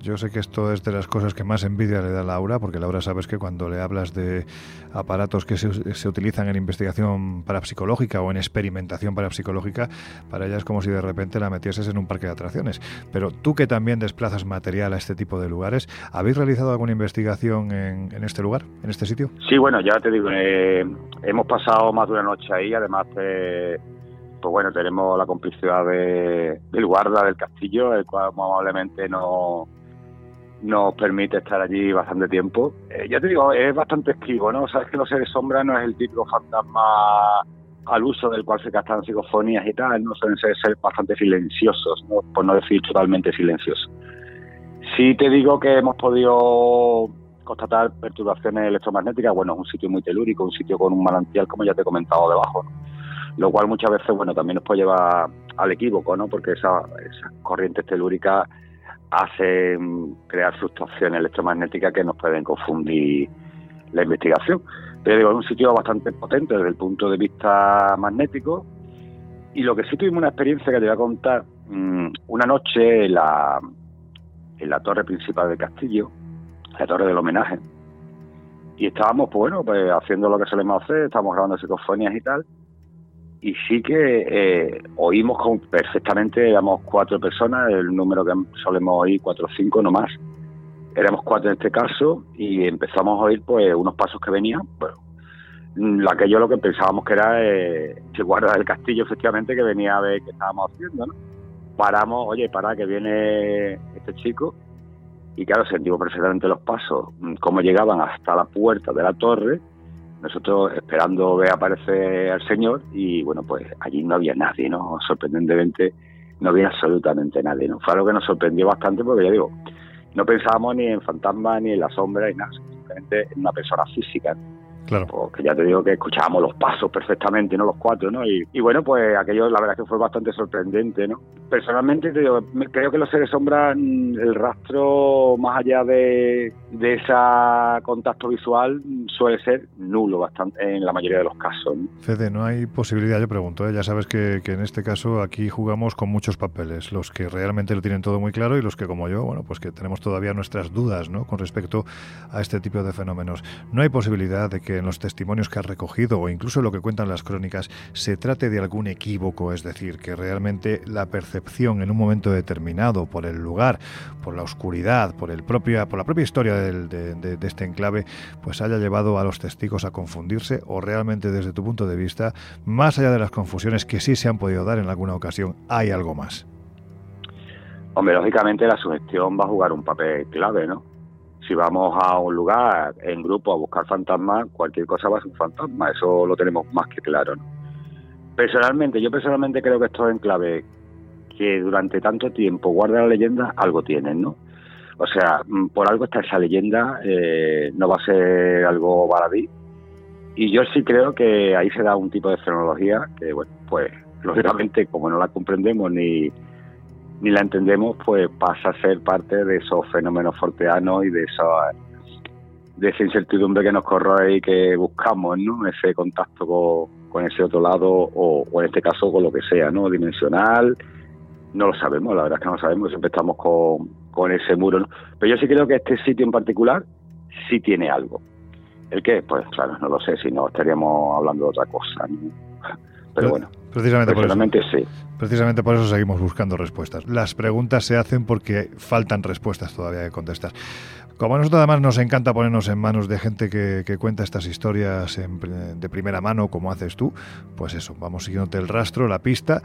Yo sé que esto es de las cosas que más envidia le da Laura, porque Laura sabes que cuando le hablas de aparatos que se, utilizan en investigación parapsicológica o en experimentación parapsicológica, para ella es como si de repente la metieses en un parque de atracciones. Pero tú que también desplazas material a este tipo de lugares, ¿habéis realizado alguna investigación en, este lugar, en este sitio? Sí, bueno, ya te digo, eh, hemos pasado más de una noche ahí, además... pues bueno, tenemos la complicidad de, del guarda del castillo, el cual probablemente no, nos permite estar allí bastante tiempo. Eh, ya te digo, es bastante esquivo, ¿no? Sabes que los seres sombra no es el típico fantasma al uso del cual se captan psicofonías y tal, no suelen ser, bastante silenciosos, ¿no? por no decir totalmente silenciosos. Sí te digo que hemos podido constatar perturbaciones electromagnéticas, bueno, es un sitio muy telúrico, un sitio con un manantial, como ya te he comentado debajo, lo cual muchas veces, bueno, también nos puede llevar al equívoco, ¿no? Porque esas esa corrientes telúricas hacen crear fluctuaciones electromagnéticas que nos pueden confundir la investigación. Pero digo, es un sitio bastante potente desde el punto de vista magnético. Y lo que sí tuvimos una experiencia que te voy a contar, mm, una noche en la, en la torre principal del castillo, la torre del homenaje, y estábamos, pues bueno, pues haciendo lo que solemos hacer, estábamos grabando psicofonías y tal, y sí que eh, oímos perfectamente, éramos cuatro personas, el número que solemos oír, cuatro o cinco, no más. Éramos cuatro en este caso y empezamos a oír pues unos pasos que venían. Bueno, aquello lo que pensábamos que era eh, el guarda del castillo, efectivamente, que venía a ver qué estábamos haciendo. ¿no? Paramos, oye, para que viene este chico. Y claro, sentimos perfectamente los pasos, cómo llegaban hasta la puerta de la torre nosotros esperando ver aparecer al Señor y bueno, pues allí no había nadie, ¿no? Sorprendentemente no había absolutamente nadie, ¿no? Fue algo que nos sorprendió bastante porque ya digo, no pensábamos ni en fantasmas ni en la sombra ni nada, simplemente en una persona física. Claro. Porque ya te digo que escuchábamos los pasos perfectamente, ¿no? Los cuatro, ¿no? Y, bueno, pues aquello la verdad que fue bastante sorprendente, ¿no? Personalmente te digo, creo que los seres sombras, el rastro más allá de, de ese contacto visual suele ser nulo bastante en la mayoría de los casos. ¿no? Fede, no hay posibilidad, yo pregunto, ¿eh? ya sabes que, que en este caso aquí jugamos con muchos papeles, los que realmente lo tienen todo muy claro y los que como yo, bueno, pues que tenemos todavía nuestras dudas, ¿no? Con respecto a este tipo de fenómenos. No hay posibilidad de que en los testimonios que has recogido o incluso lo que cuentan las crónicas se trate de algún equívoco, es decir, que realmente la percepción en un momento determinado por el lugar, por la oscuridad, por, el propio, por la propia historia de, este enclave, pues haya llevado a los testigos a confundirse o realmente desde tu punto de vista, más allá de las confusiones que sí se han podido dar en alguna ocasión, hay algo más. Hombre, lógicamente la sugestión va a jugar un papel clave, ¿no? Si vamos a un lugar en grupo a buscar fantasmas, cualquier cosa va a ser un fantasma, eso lo tenemos más que claro. Personalmente, yo personalmente creo que estos enclaves que durante tanto tiempo guardan la leyenda, algo tienen, ¿no? O sea, mm, por algo está esa leyenda, eh, no va a ser algo baladí. Y yo sí creo que ahí se da un tipo de fenomenología que, bueno, pues lógicamente como no la comprendemos ni, ni la entendemos, pues pasa a ser parte de esos fenómenos forteanos y de esa, de esa incertidumbre que nos corre y que buscamos, ¿no? Ese contacto con, ese otro lado o, en este caso con lo que sea, ¿no? Dimensional, no lo sabemos, la verdad es que no lo sabemos, siempre estamos con, con ese muro, ¿no? Pero yo sí creo que este sitio en particular sí tiene algo. ¿El qué? Pues claro, no lo sé, si no estaríamos hablando de otra cosa, Pero, bueno, precisamente por eso, sí. Precisamente por eso seguimos buscando respuestas. Las preguntas se hacen porque faltan respuestas todavía que contestar. Como a nosotros además nos encanta ponernos en manos de gente que, cuenta estas historias de primera mano, como haces tú, pues eso, vamos siguiéndote el rastro, la pista,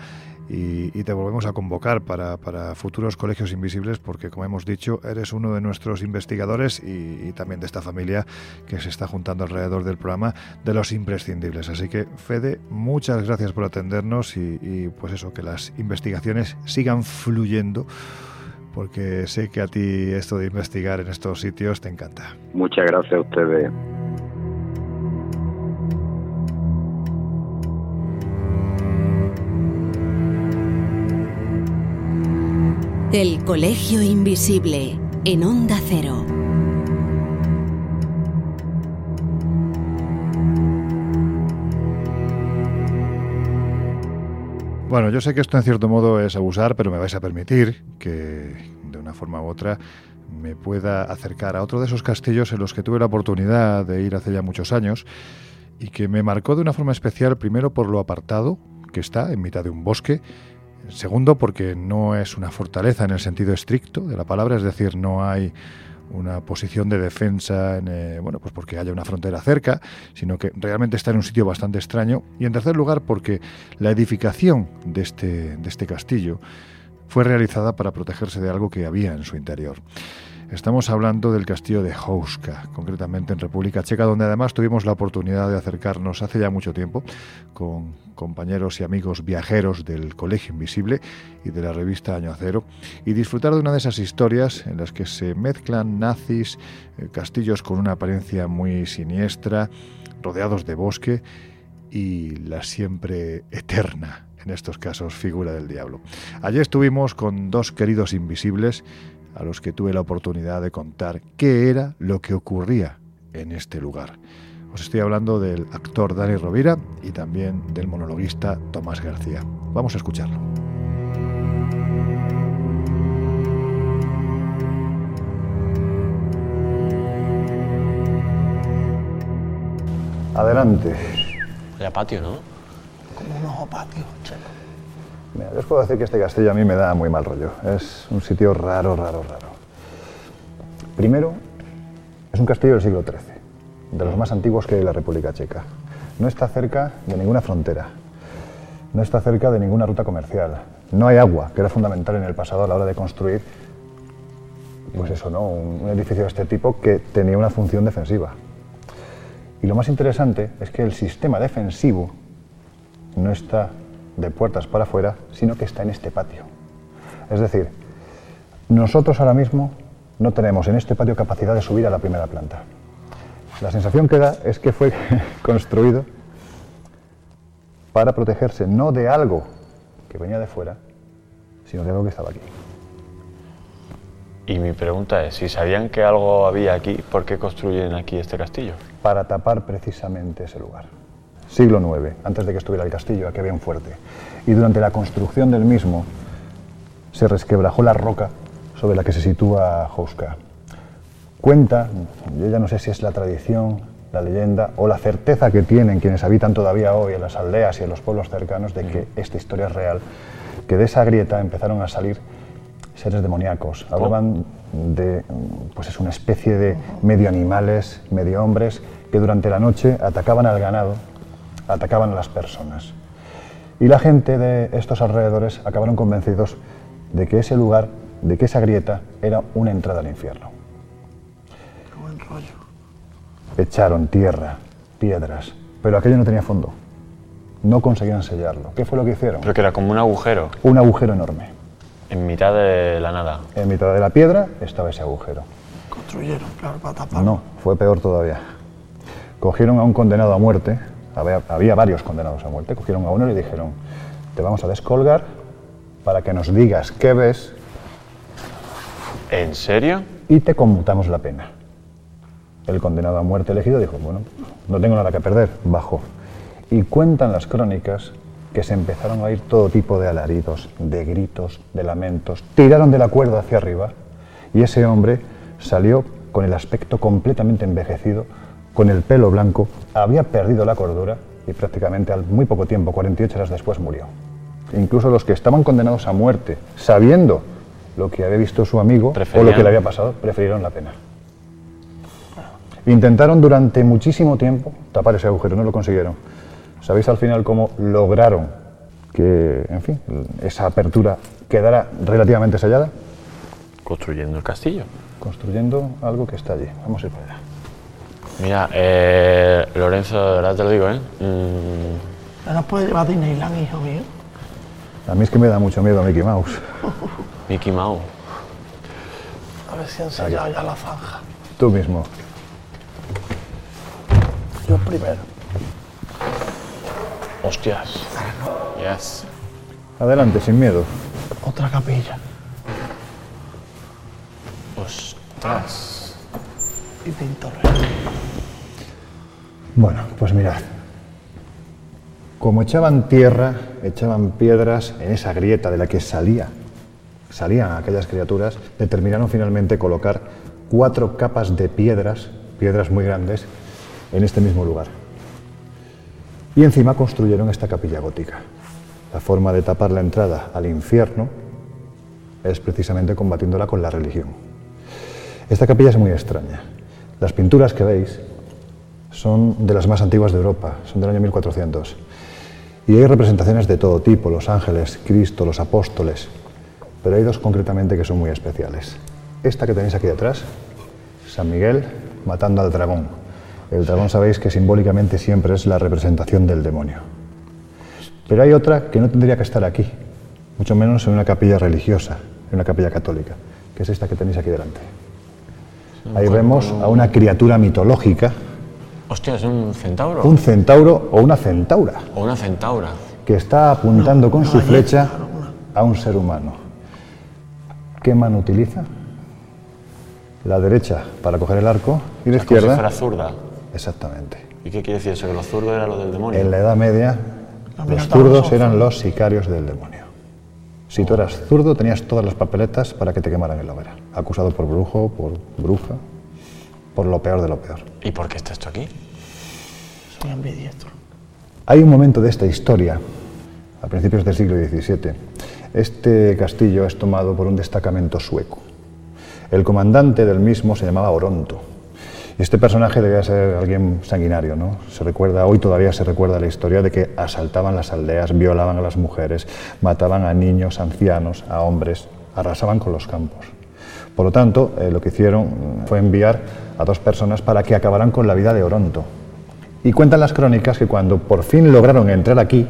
y, te volvemos a convocar para, futuros colegios invisibles porque, como hemos dicho, eres uno de nuestros investigadores y, también de esta familia que se está juntando alrededor del programa de los imprescindibles. Así que, Fede, muchas gracias por atendernos y, pues eso, que las investigaciones sigan fluyendo porque sé que a ti esto de investigar en estos sitios te encanta. Muchas gracias a ustedes. El Colegio Invisible en Onda Cero. Bueno, yo sé que esto en cierto modo es abusar, pero me vais a permitir que de una forma u otra me pueda acercar a otro de esos castillos en los que tuve la oportunidad de ir hace ya muchos años y que me marcó de una forma especial, primero por lo apartado que está en mitad de un bosque, Segundo, porque no es una fortaleza en el sentido estricto de la palabra, es decir, no hay una posición de defensa, en, eh, bueno, pues porque haya una frontera cerca, sino que realmente está en un sitio bastante extraño. Y en tercer lugar, porque la edificación de este, de este castillo fue realizada para protegerse de algo que había en su interior. Estamos hablando del castillo de Houska, concretamente en República Checa, donde además tuvimos la oportunidad de acercarnos hace ya mucho tiempo con compañeros y amigos viajeros del Colegio Invisible y de la revista Año Cero y disfrutar de una de esas historias en las que se mezclan nazis, eh, castillos con una apariencia muy siniestra, rodeados de bosque y la siempre eterna en estos casos, figura del diablo. Allí estuvimos con dos queridos invisibles a los que tuve la oportunidad de contar qué era lo que ocurría en este lugar. Os estoy hablando del actor Dani Rovira y también del monologuista Tomás García. Vamos a escucharlo. Adelante. Vaya patio, ¿no? Como un ojo patio, Mira, os puedo decir que este castillo a mí me da muy mal rollo. Es un sitio raro, raro, raro. Primero, es un castillo del siglo XIII, de los más antiguos que hay en la República Checa. No está cerca de ninguna frontera, no está cerca de ninguna ruta comercial. No hay agua, que era fundamental en el pasado a la hora de construir, pues eso, ¿no? Un, un edificio de este tipo que tenía una función defensiva. Y lo más interesante es que el sistema defensivo no está de puertas para afuera, sino que está en este patio. Es decir, nosotros ahora mismo no tenemos en este patio capacidad de subir a la primera planta. La sensación que da es que fue construido para protegerse no de algo que venía de fuera, sino de algo que estaba aquí. Y mi pregunta es, si sabían que algo había aquí, ¿por qué construyen aquí este castillo? Para tapar precisamente ese lugar siglo IX, antes de que estuviera el castillo, aquí había un fuerte. Y durante la construcción del mismo se resquebrajó la roca sobre la que se sitúa Houska. Cuenta, yo ya no sé si es la tradición, la leyenda o la certeza que tienen quienes habitan todavía hoy en las aldeas y en los pueblos cercanos de que esta historia es real, que de esa grieta empezaron a salir seres demoníacos. Hablaban de, pues es una especie de medio animales, medio hombres, que durante la noche atacaban al ganado atacaban a las personas. Y la gente de estos alrededores acabaron convencidos de que ese lugar, de que esa grieta era una entrada al infierno. Qué buen rollo. Echaron tierra, piedras, pero aquello no tenía fondo. No conseguían sellarlo. ¿Qué fue lo que hicieron? Pero que era como un agujero. Un agujero enorme. En mitad de la nada. En mitad de la piedra estaba ese agujero. Construyeron, claro, para taparlo. No, fue peor todavía. Cogieron a un condenado a muerte, había, varios condenados a muerte, cogieron a uno y le dijeron, te vamos a descolgar para que nos digas qué ves. ¿En serio? Y te conmutamos la pena. El condenado a muerte elegido dijo, bueno, no tengo nada que perder, bajó. Y cuentan las crónicas que se empezaron a oír todo tipo de alaridos, de gritos, de lamentos, tiraron de la cuerda hacia arriba y ese hombre salió con el aspecto completamente envejecido, con el pelo blanco, había perdido la cordura y prácticamente al muy poco tiempo, 48 horas después, murió. Incluso los que estaban condenados a muerte, sabiendo lo que había visto su amigo o lo que le había pasado, prefirieron la pena. Intentaron durante muchísimo tiempo tapar ese agujero, no lo consiguieron. ¿Sabéis al final cómo lograron que, en fin, esa apertura quedará relativamente sellada? Construyendo el castillo. Construyendo algo que está allí. Vamos a ir para allá. Mira, eh, Lorenzo, de verdad te lo digo, ¿eh? Mm, ¿No nos puede llevar a Disneyland, hijo mío? A mí es que me da mucho miedo Mickey Mouse. Mickey Mouse. A ver si han sellado ya la zanja. Tú mismo. Yo primero. Hostias. Yes. Adelante, sin miedo. Otra capilla. Ostras. Y. Bueno, pues mirad. Como echaban tierra, echaban piedras en esa grieta de la que salía, salían aquellas criaturas, determinaron finalmente colocar cuatro capas de piedras, piedras muy grandes, en este mismo lugar. Y encima construyeron esta capilla gótica. La forma de tapar la entrada al infierno es precisamente combatiéndola con la religión. Esta capilla es muy extraña. Las pinturas que veis son de las más antiguas de Europa, son del año 1400. Y hay representaciones de todo tipo, los ángeles, Cristo, los apóstoles, pero hay dos concretamente que son muy especiales. Esta que tenéis aquí detrás, San Miguel matando al dragón. El dragón sabéis que simbólicamente siempre es la representación del demonio. Pero hay otra que no tendría que estar aquí, mucho menos en una capilla religiosa, en una capilla católica, que es esta que tenéis aquí delante. Ahí vemos a una criatura mitológica, Hostia, es un centauro. un centauro o una centaura, O una centaura. que está apuntando con su flecha a un ser humano. ¿Qué mano utiliza? La derecha para coger el arco y la Como si izquierda. fuera zurda. Exactamente. ¿Y qué quiere decir eso? Que los zurdos eran los del demonio. En la Edad Media, los zurdos eran los sicarios del demonio. Si tú eras zurdo, tenías todas las papeletas para que te quemaran en la hoguera. Acusado por brujo, por bruja, por lo peor de lo peor. ¿Y por qué está esto aquí? Soy ambidiestro. Hay un momento de esta historia, a principios del siglo XVII. Este castillo es tomado por un destacamento sueco. El comandante del mismo se llamaba Oronto. Y este personaje debía ser alguien sanguinario, ¿no? Se recuerda, hoy todavía se recuerda la historia de que asaltaban las aldeas, violaban a las mujeres, mataban a niños, ancianos, a hombres, arrasaban con los campos. Por lo tanto, eh, lo que hicieron mm, fue enviar a dos personas para que acabaran con la vida de Oronto. Y cuentan las crónicas que cuando por fin lograron entrar aquí,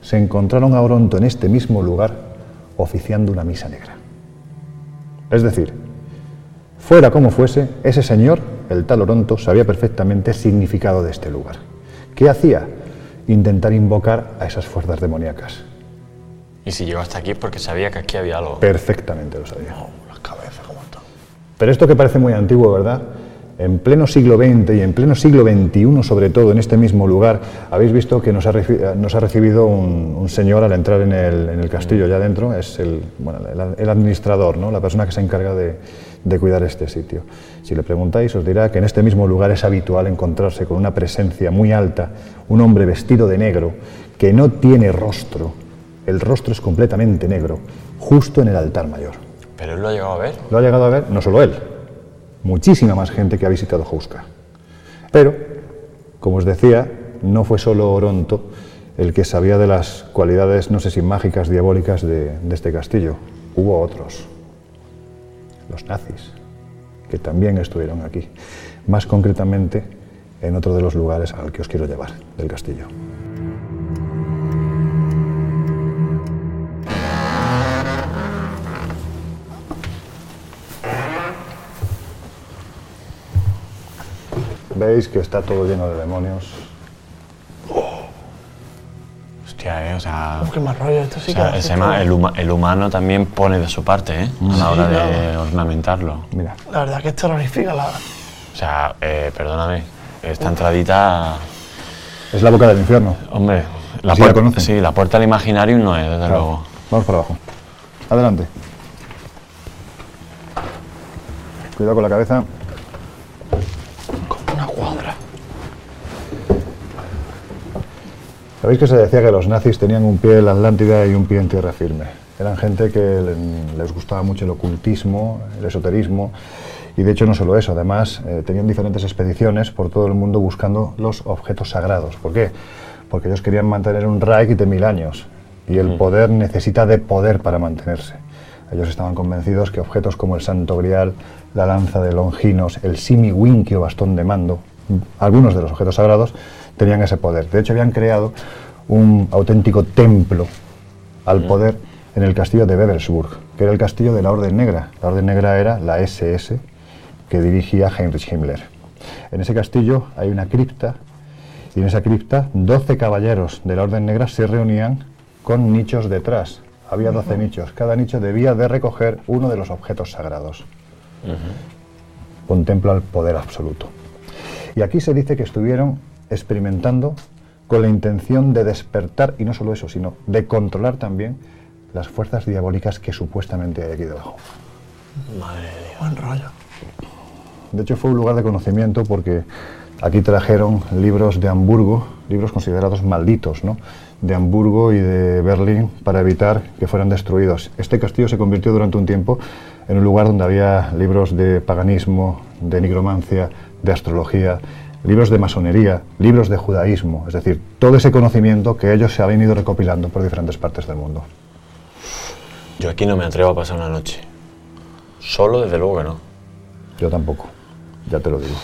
se encontraron a Oronto en este mismo lugar oficiando una misa negra. Es decir, fuera como fuese, ese señor, el tal Oronto, sabía perfectamente el significado de este lugar. ¿Qué hacía? Intentar invocar a esas fuerzas demoníacas. Y si llegó hasta aquí porque sabía que aquí había algo. Perfectamente lo sabía. Las cabezas, ¿cómo están? Pero esto que parece muy antiguo, ¿verdad? En pleno siglo XX y en pleno siglo XXI, sobre todo, en este mismo lugar, habéis visto que nos ha, reci- nos ha recibido un, un señor al entrar en el, en el castillo, ya dentro, es el, bueno, el, el administrador, ¿no? la persona que se encarga de, de cuidar este sitio. Si le preguntáis, os dirá que en este mismo lugar es habitual encontrarse con una presencia muy alta, un hombre vestido de negro, que no tiene rostro, el rostro es completamente negro, justo en el altar mayor. ¿Pero él lo ha llegado a ver? Lo ha llegado a ver no solo él, muchísima más gente que ha visitado Jouska. Pero, como os decía, no fue solo Oronto el que sabía de las cualidades, no sé si mágicas, diabólicas de este castillo. Hubo otros, los nazis, que también estuvieron aquí, más concretamente en otro de los lugares al que os quiero llevar, del castillo. Veis que está todo lleno de demonios. Hostia, ¿eh? O sea... Uf, qué mal rollo, esto sí o sea, que ese hace ma- todo. el, huma- el humano también pone de su parte, ¿eh? A la hora de ornamentarlo. Mira, La verdad que es terrorífica la... O sea, eh, perdóname, esta entradita... es la boca del infierno. Hombre, la, puerta, sí, la puerta al Imaginarium no es, desde Claro. luego. Vamos para abajo. Adelante. Cuidado con la cabeza. Cuadra. Sabéis que se decía que los nazis tenían un pie en la Atlántida y un pie en tierra firme. Eran gente que le- les gustaba mucho el ocultismo, el esoterismo, y de hecho no solo eso, además eh, tenían diferentes expediciones por todo el mundo buscando los objetos sagrados. ¿Por qué? Porque ellos querían mantener un Reich de mil años. y el poder necesita de poder para mantenerse. Ellos estaban convencidos que objetos como el Santo Grial, la lanza de Longinos, el Simi o bastón de mando, algunos de los objetos sagrados, tenían ese poder. De hecho, habían creado un auténtico templo al poder en el castillo de Bebelsburg, que era el castillo de la Orden Negra. La Orden Negra era la SS que dirigía Heinrich Himmler. En ese castillo hay una cripta y en esa cripta 12 caballeros de la Orden Negra se reunían con nichos detrás. Había 12 nichos. Cada nicho debía de recoger uno de los objetos sagrados. Contempla el poder absoluto. Y aquí se dice que estuvieron experimentando con la intención de despertar, y no solo eso, sino de controlar también las fuerzas diabólicas que supuestamente hay aquí debajo. Madre de Buen rollo. De hecho, fue un lugar de conocimiento porque aquí trajeron libros de Hamburgo, libros considerados malditos, ¿no? De Hamburgo y de Berlín para evitar que fueran destruidos. Este castillo se convirtió durante un tiempo en un lugar donde había libros de paganismo, de nigromancia, de astrología, libros de masonería, libros de judaísmo, es decir, todo ese conocimiento que ellos se habían ido recopilando por diferentes partes del mundo. Yo aquí no me atrevo a pasar una noche. Solo, desde luego que no. Yo tampoco, ya te lo digo.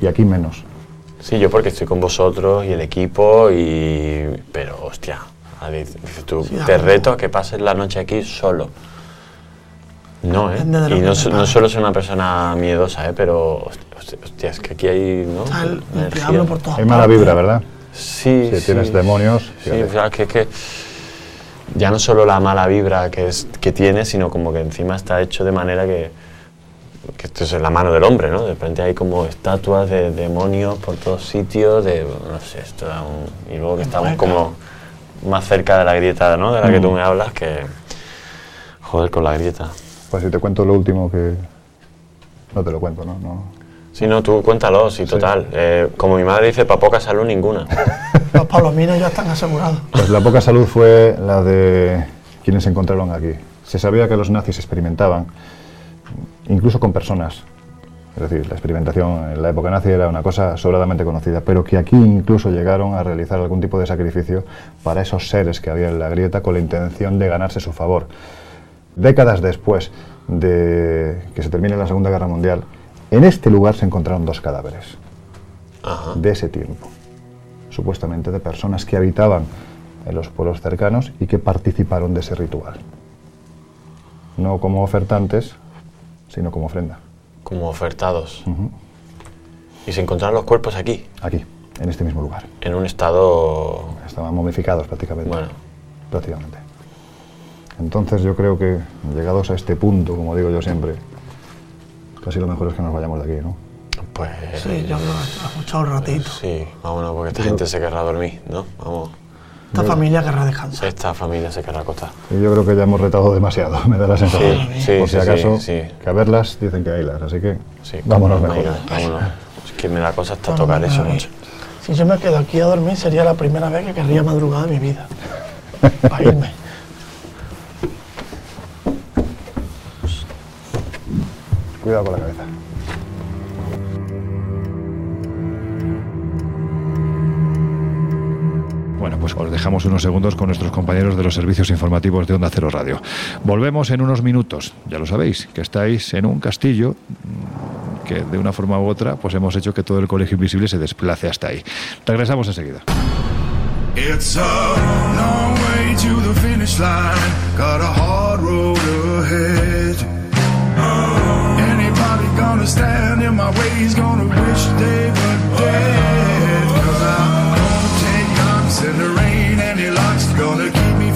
Y aquí menos. Sí, yo porque estoy con vosotros y el equipo y... Pero, hostia, dices tú, te reto a que pases la noche aquí solo. No, ¿eh? Y no, no solo soy una persona miedosa, ¿eh? Pero, hostia, es que aquí hay, ¿no? el, por Hay mala vibra, ¿verdad? Sí, Si tienes demonios... Sí, o sea, que, que ya no solo la mala vibra que, es, que tiene, sino como que encima está hecho de manera que que esto es en la mano del hombre, ¿no? De repente hay como estatuas de demonios por todos sitios, de, no sé, esto un, y luego que estamos como más cerca de la grieta, ¿no? De la que tú mm. me hablas, que, joder, con la grieta. Pues si te cuento lo último que... No te lo cuento, ¿no? no. Sí, no, tú cuéntalo, sí, total. Eh, como mi madre dice, para poca salud ninguna. Los palominos ya están asegurados. Pues la poca salud fue la de quienes se encontraron aquí. Se sabía que los nazis experimentaban incluso con personas. Es decir, la experimentación en la época nazi era una cosa sobradamente conocida, pero que aquí incluso llegaron a realizar algún tipo de sacrificio para esos seres que había en la grieta con la intención de ganarse su favor. Décadas después de que se termine la Segunda Guerra Mundial, en este lugar se encontraron dos cadáveres de ese tiempo, supuestamente de personas que habitaban en los pueblos cercanos y que participaron de ese ritual. No como ofertantes, sino como ofrenda. Como ofertados. ¿Y se encontraron los cuerpos aquí? Aquí, en este mismo lugar. En un estado... Estaban momificados prácticamente. Bueno. Prácticamente. Entonces yo creo que llegados a este punto, como digo yo siempre, casi lo mejor es que nos vayamos de aquí, ¿no? Pues... Sí, yo creo que ha escuchado un ratito. Sí, vámonos porque esta gente se querrá dormir, ¿no? Vamos. Esta familia querrá descansar. Esta familia se querrá acostar. Y yo creo que ya hemos retado demasiado, me da la sensación. Sí, Por si acaso, que a verlas dicen que hay las, así que vámonos mejor. vámonos. Es que me da cosa hasta tocar eso mucho. Si yo me quedo aquí a dormir, sería la primera vez que querría madrugar de mi vida. Para irme. Cuidado con la cabeza. Bueno, pues os dejamos unos segundos con nuestros compañeros de los servicios informativos de Onda Cero Radio. Volvemos en unos minutos. Ya lo sabéis, que estáis en un castillo mm, que de una forma u otra pues hemos hecho que todo el colegio invisible se desplace hasta ahí. Regresamos enseguida.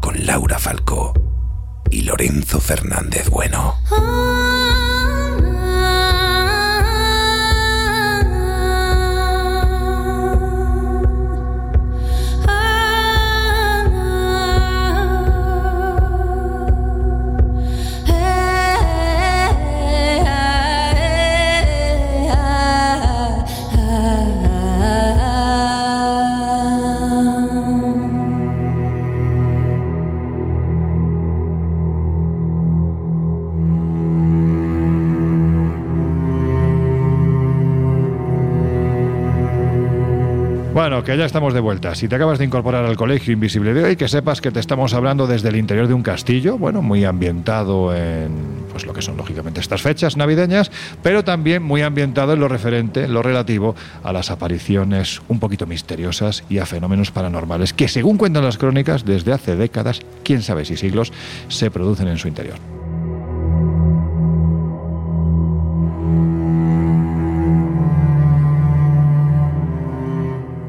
Con Laura Falcó y Lorenzo Fernández Bueno. Que ya estamos de vuelta. Si te acabas de incorporar al Colegio Invisible de hoy, que sepas que te estamos hablando desde el interior de un castillo, bueno, muy ambientado en pues lo que son lógicamente estas fechas navideñas, pero también muy ambientado en lo referente, en lo relativo a las apariciones un poquito misteriosas y a fenómenos paranormales que, según cuentan las crónicas, desde hace décadas, quién sabe si siglos, se producen en su interior.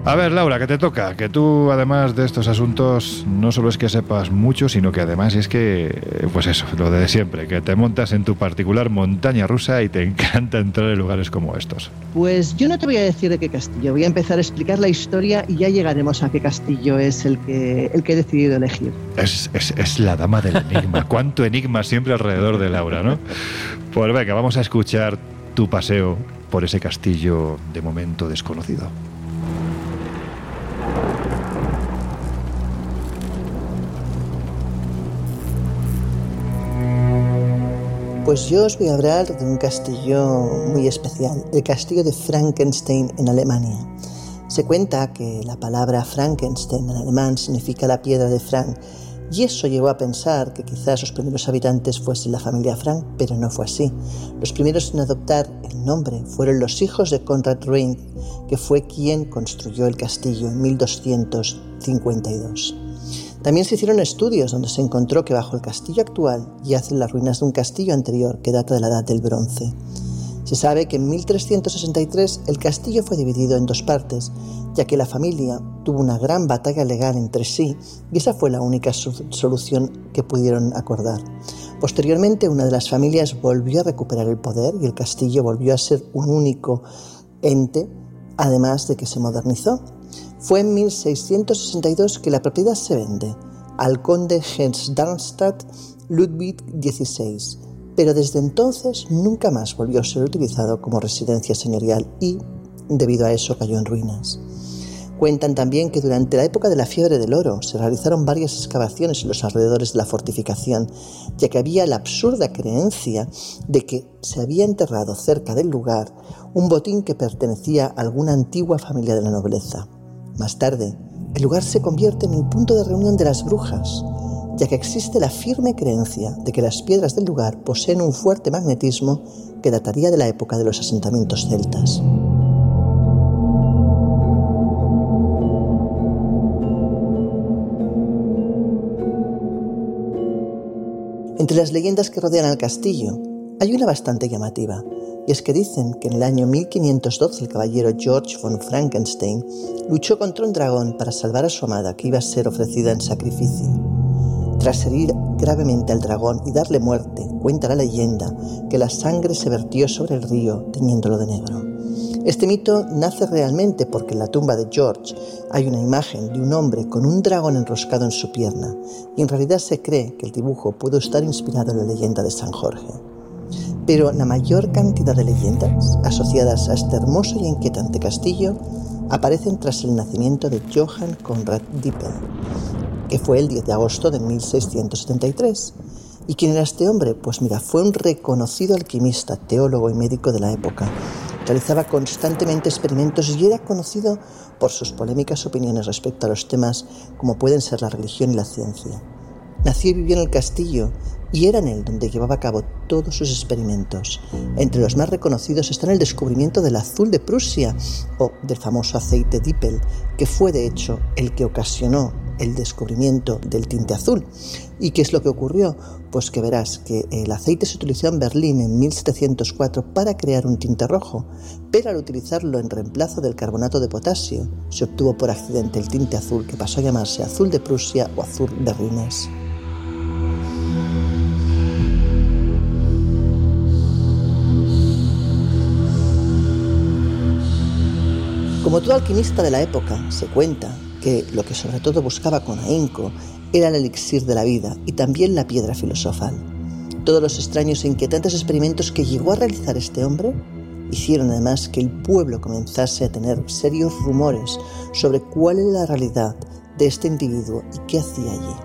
A ver, Laura, que te toca, que tú además de estos asuntos no solo es que sepas mucho, sino que además es que, pues eso, lo de siempre, que te montas en tu particular montaña rusa y te encanta entrar en lugares como estos. Pues yo no te voy a decir de qué castillo, voy a empezar a explicar la historia y ya llegaremos a qué castillo es el que, el que he decidido elegir. Es, es, es la dama del enigma, cuánto enigma siempre alrededor de Laura, ¿no? Pues venga, vamos a escuchar tu paseo por ese castillo de momento desconocido. Pues yo os voy a hablar de un castillo muy especial, el castillo de Frankenstein en Alemania. Se cuenta que la palabra Frankenstein en alemán significa la piedra de Frank, y eso llevó a pensar que quizás los primeros habitantes fuesen la familia Frank, pero no fue así. Los primeros en adoptar el nombre fueron los hijos de Konrad Rein, que fue quien construyó el castillo en 1252. También se hicieron estudios donde se encontró que bajo el castillo actual yacen las ruinas de un castillo anterior que data de la Edad del Bronce. Se sabe que en 1363 el castillo fue dividido en dos partes, ya que la familia tuvo una gran batalla legal entre sí y esa fue la única solución que pudieron acordar. Posteriormente una de las familias volvió a recuperar el poder y el castillo volvió a ser un único ente, además de que se modernizó. Fue en 1662 que la propiedad se vende al conde Hesse-Darmstadt Ludwig XVI, pero desde entonces nunca más volvió a ser utilizado como residencia señorial y, debido a eso, cayó en ruinas. Cuentan también que durante la época de la fiebre del oro se realizaron varias excavaciones en los alrededores de la fortificación, ya que había la absurda creencia de que se había enterrado cerca del lugar un botín que pertenecía a alguna antigua familia de la nobleza. Más tarde, el lugar se convierte en el punto de reunión de las brujas, ya que existe la firme creencia de que las piedras del lugar poseen un fuerte magnetismo que dataría de la época de los asentamientos celtas. Entre las leyendas que rodean al castillo, hay una bastante llamativa, y es que dicen que en el año 1512 el caballero George von Frankenstein luchó contra un dragón para salvar a su amada que iba a ser ofrecida en sacrificio. Tras herir gravemente al dragón y darle muerte, cuenta la leyenda que la sangre se vertió sobre el río teñiéndolo de negro. Este mito nace realmente porque en la tumba de George hay una imagen de un hombre con un dragón enroscado en su pierna y en realidad se cree que el dibujo pudo estar inspirado en la leyenda de San Jorge. Pero la mayor cantidad de leyendas asociadas a este hermoso y inquietante castillo aparecen tras el nacimiento de Johann Conrad Dippel, que fue el 10 de agosto de 1673. ¿Y quién era este hombre? Pues mira, fue un reconocido alquimista, teólogo y médico de la época. Realizaba constantemente experimentos y era conocido por sus polémicas opiniones respecto a los temas como pueden ser la religión y la ciencia. Nació y vivió en el castillo y era en él donde llevaba a cabo todos sus experimentos. Entre los más reconocidos están el descubrimiento del azul de Prusia o del famoso aceite Dippel, que fue de hecho el que ocasionó el descubrimiento del tinte azul. ¿Y qué es lo que ocurrió? Pues que verás que el aceite se utilizó en Berlín en 1704 para crear un tinte rojo, pero al utilizarlo en reemplazo del carbonato de potasio, se obtuvo por accidente el tinte azul que pasó a llamarse azul de Prusia o azul de Rines. Como todo alquimista de la época, se cuenta que lo que sobre todo buscaba con ahínco era el elixir de la vida y también la piedra filosofal. Todos los extraños e inquietantes experimentos que llegó a realizar este hombre hicieron además que el pueblo comenzase a tener serios rumores sobre cuál era la realidad de este individuo y qué hacía allí.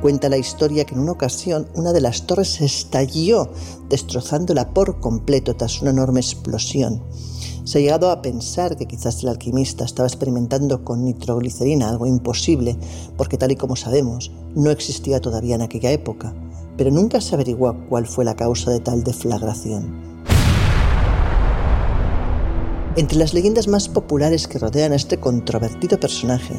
Cuenta la historia que en una ocasión una de las torres estalló, destrozándola por completo tras una enorme explosión se ha llegado a pensar que quizás el alquimista estaba experimentando con nitroglicerina, algo imposible, porque tal y como sabemos, no existía todavía en aquella época, pero nunca se averiguó cuál fue la causa de tal deflagración. Entre las leyendas más populares que rodean a este controvertido personaje,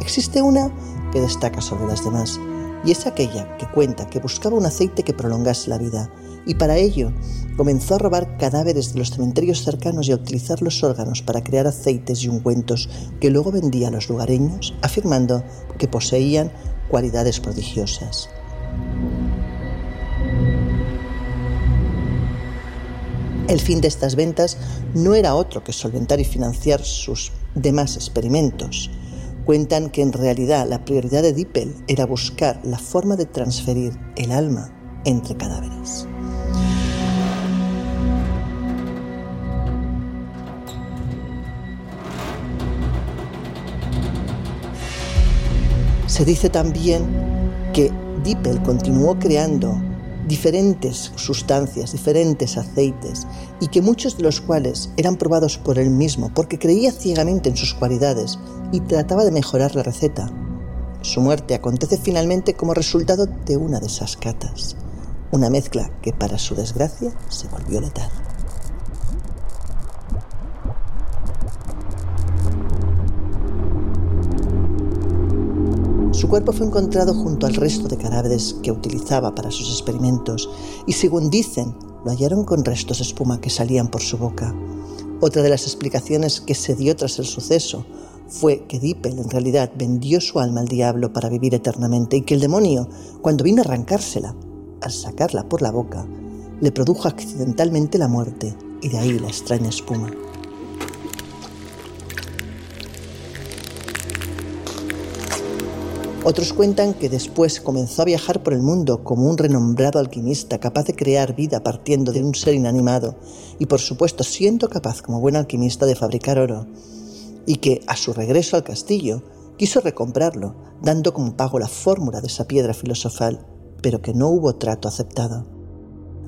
existe una que destaca sobre las demás, y es aquella que cuenta que buscaba un aceite que prolongase la vida, y para ello comenzó a robar cadáveres de los cementerios cercanos y a utilizar los órganos para crear aceites y ungüentos que luego vendía a los lugareños, afirmando que poseían cualidades prodigiosas. El fin de estas ventas no era otro que solventar y financiar sus demás experimentos. Cuentan que en realidad la prioridad de Dippel era buscar la forma de transferir el alma entre cadáveres. Se dice también que Dippel continuó creando diferentes sustancias, diferentes aceites, y que muchos de los cuales eran probados por él mismo, porque creía ciegamente en sus cualidades y trataba de mejorar la receta. Su muerte acontece finalmente como resultado de una de esas catas, una mezcla que para su desgracia se volvió letal. Su cuerpo fue encontrado junto al resto de cadáveres que utilizaba para sus experimentos y según dicen, lo hallaron con restos de espuma que salían por su boca. Otra de las explicaciones que se dio tras el suceso fue que Dippel en realidad vendió su alma al diablo para vivir eternamente y que el demonio, cuando vino a arrancársela, al sacarla por la boca, le produjo accidentalmente la muerte y de ahí la extraña espuma. Otros cuentan que después comenzó a viajar por el mundo como un renombrado alquimista capaz de crear vida partiendo de un ser inanimado y por supuesto siendo capaz como buen alquimista de fabricar oro y que a su regreso al castillo quiso recomprarlo dando como pago la fórmula de esa piedra filosofal pero que no hubo trato aceptado.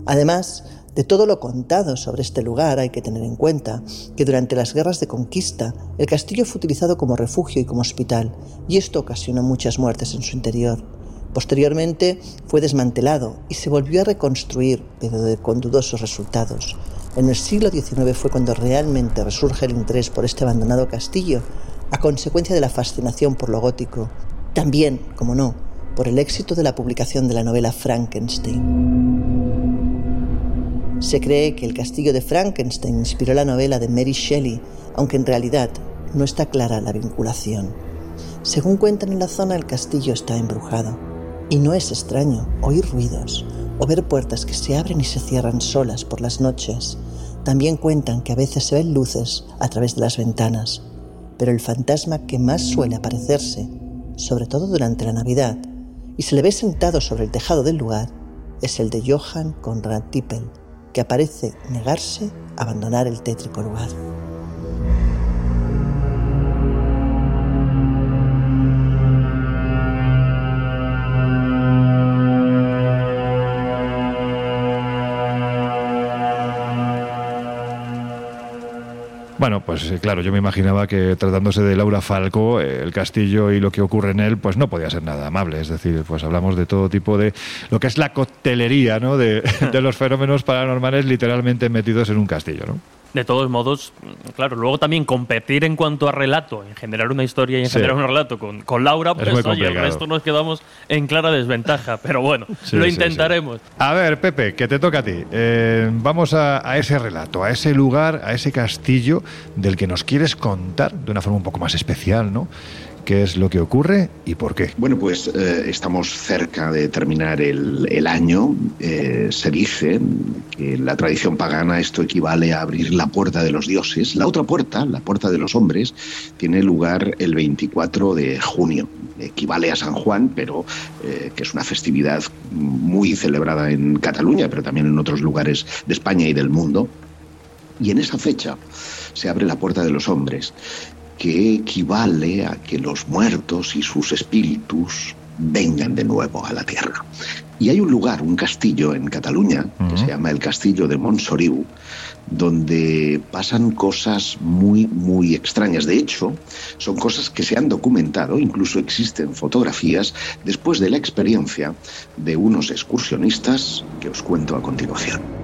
Además, de todo lo contado sobre este lugar hay que tener en cuenta que durante las guerras de conquista el castillo fue utilizado como refugio y como hospital, y esto ocasionó muchas muertes en su interior. Posteriormente fue desmantelado y se volvió a reconstruir, pero con dudosos resultados. En el siglo XIX fue cuando realmente resurge el interés por este abandonado castillo, a consecuencia de la fascinación por lo gótico. También, como no, por el éxito de la publicación de la novela Frankenstein. Se cree que el castillo de Frankenstein inspiró la novela de Mary Shelley, aunque en realidad no está clara la vinculación. Según cuentan en la zona, el castillo está embrujado. Y no es extraño oír ruidos o ver puertas que se abren y se cierran solas por las noches. También cuentan que a veces se ven luces a través de las ventanas. Pero el fantasma que más suele aparecerse, sobre todo durante la Navidad, y se le ve sentado sobre el tejado del lugar, es el de Johann Conrad Tippel, que aparece negarse a abandonar el tétrico lugar. Bueno, pues eh, claro, yo me imaginaba que tratándose de Laura Falco, eh, el castillo y lo que ocurre en él, pues no podía ser nada amable. Es decir, pues hablamos de todo tipo de lo que es la coctelería, ¿no? De, de los fenómenos paranormales literalmente metidos en un castillo, ¿no? De todos modos, claro, luego también competir en cuanto a relato, en generar una historia y en Sí. generar un relato con, con Laura, Es pues oye, el complicado. resto nos quedamos en clara desventaja. Pero bueno, Sí, lo sí, intentaremos. A ver, Pepe, que te toca a ti. Eh, vamos a, a ese relato, a ese lugar, a ese castillo del que nos quieres contar de una forma un poco más especial, ¿no? ¿Qué es lo que ocurre y por qué? Bueno, pues eh, estamos cerca de terminar el, año. Eh, se dice que en la tradición pagana esto equivale a abrir la puerta de los dioses. La otra puerta, la puerta de los hombres, tiene lugar el 24 de junio. Equivale a San Juan, pero eh, que es una festividad muy celebrada en Cataluña, pero también en otros lugares de España y del mundo. Y en esa fecha se abre la puerta de los hombres que equivale a que los muertos y sus espíritus vengan de nuevo a la tierra. Y hay un lugar, un castillo en Cataluña, que se llama el Castillo de Montsoriu, donde pasan cosas muy, muy extrañas. De hecho, son cosas que se han documentado, incluso existen fotografías, después de la experiencia de unos excursionistas que os cuento a continuación.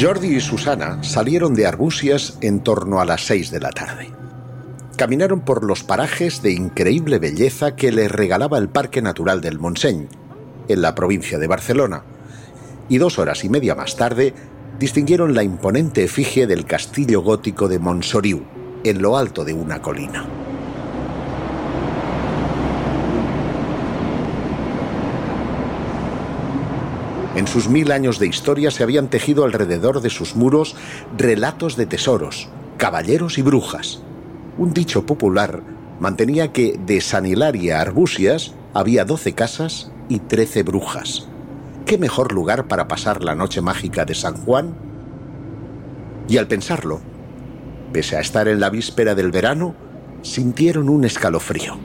Jordi y Susana salieron de Arbusias en torno a las seis de la tarde. Caminaron por los parajes de increíble belleza que les regalaba el Parque Natural del Montseny, en la provincia de Barcelona, y dos horas y media más tarde distinguieron la imponente efigie del castillo gótico de Montsoriu, en lo alto de una colina. En sus mil años de historia se habían tejido alrededor de sus muros relatos de tesoros, caballeros y brujas. Un dicho popular mantenía que de San Hilaria a Arbusias había doce casas y trece brujas. ¿Qué mejor lugar para pasar la noche mágica de San Juan? Y al pensarlo, pese a estar en la víspera del verano, sintieron un escalofrío.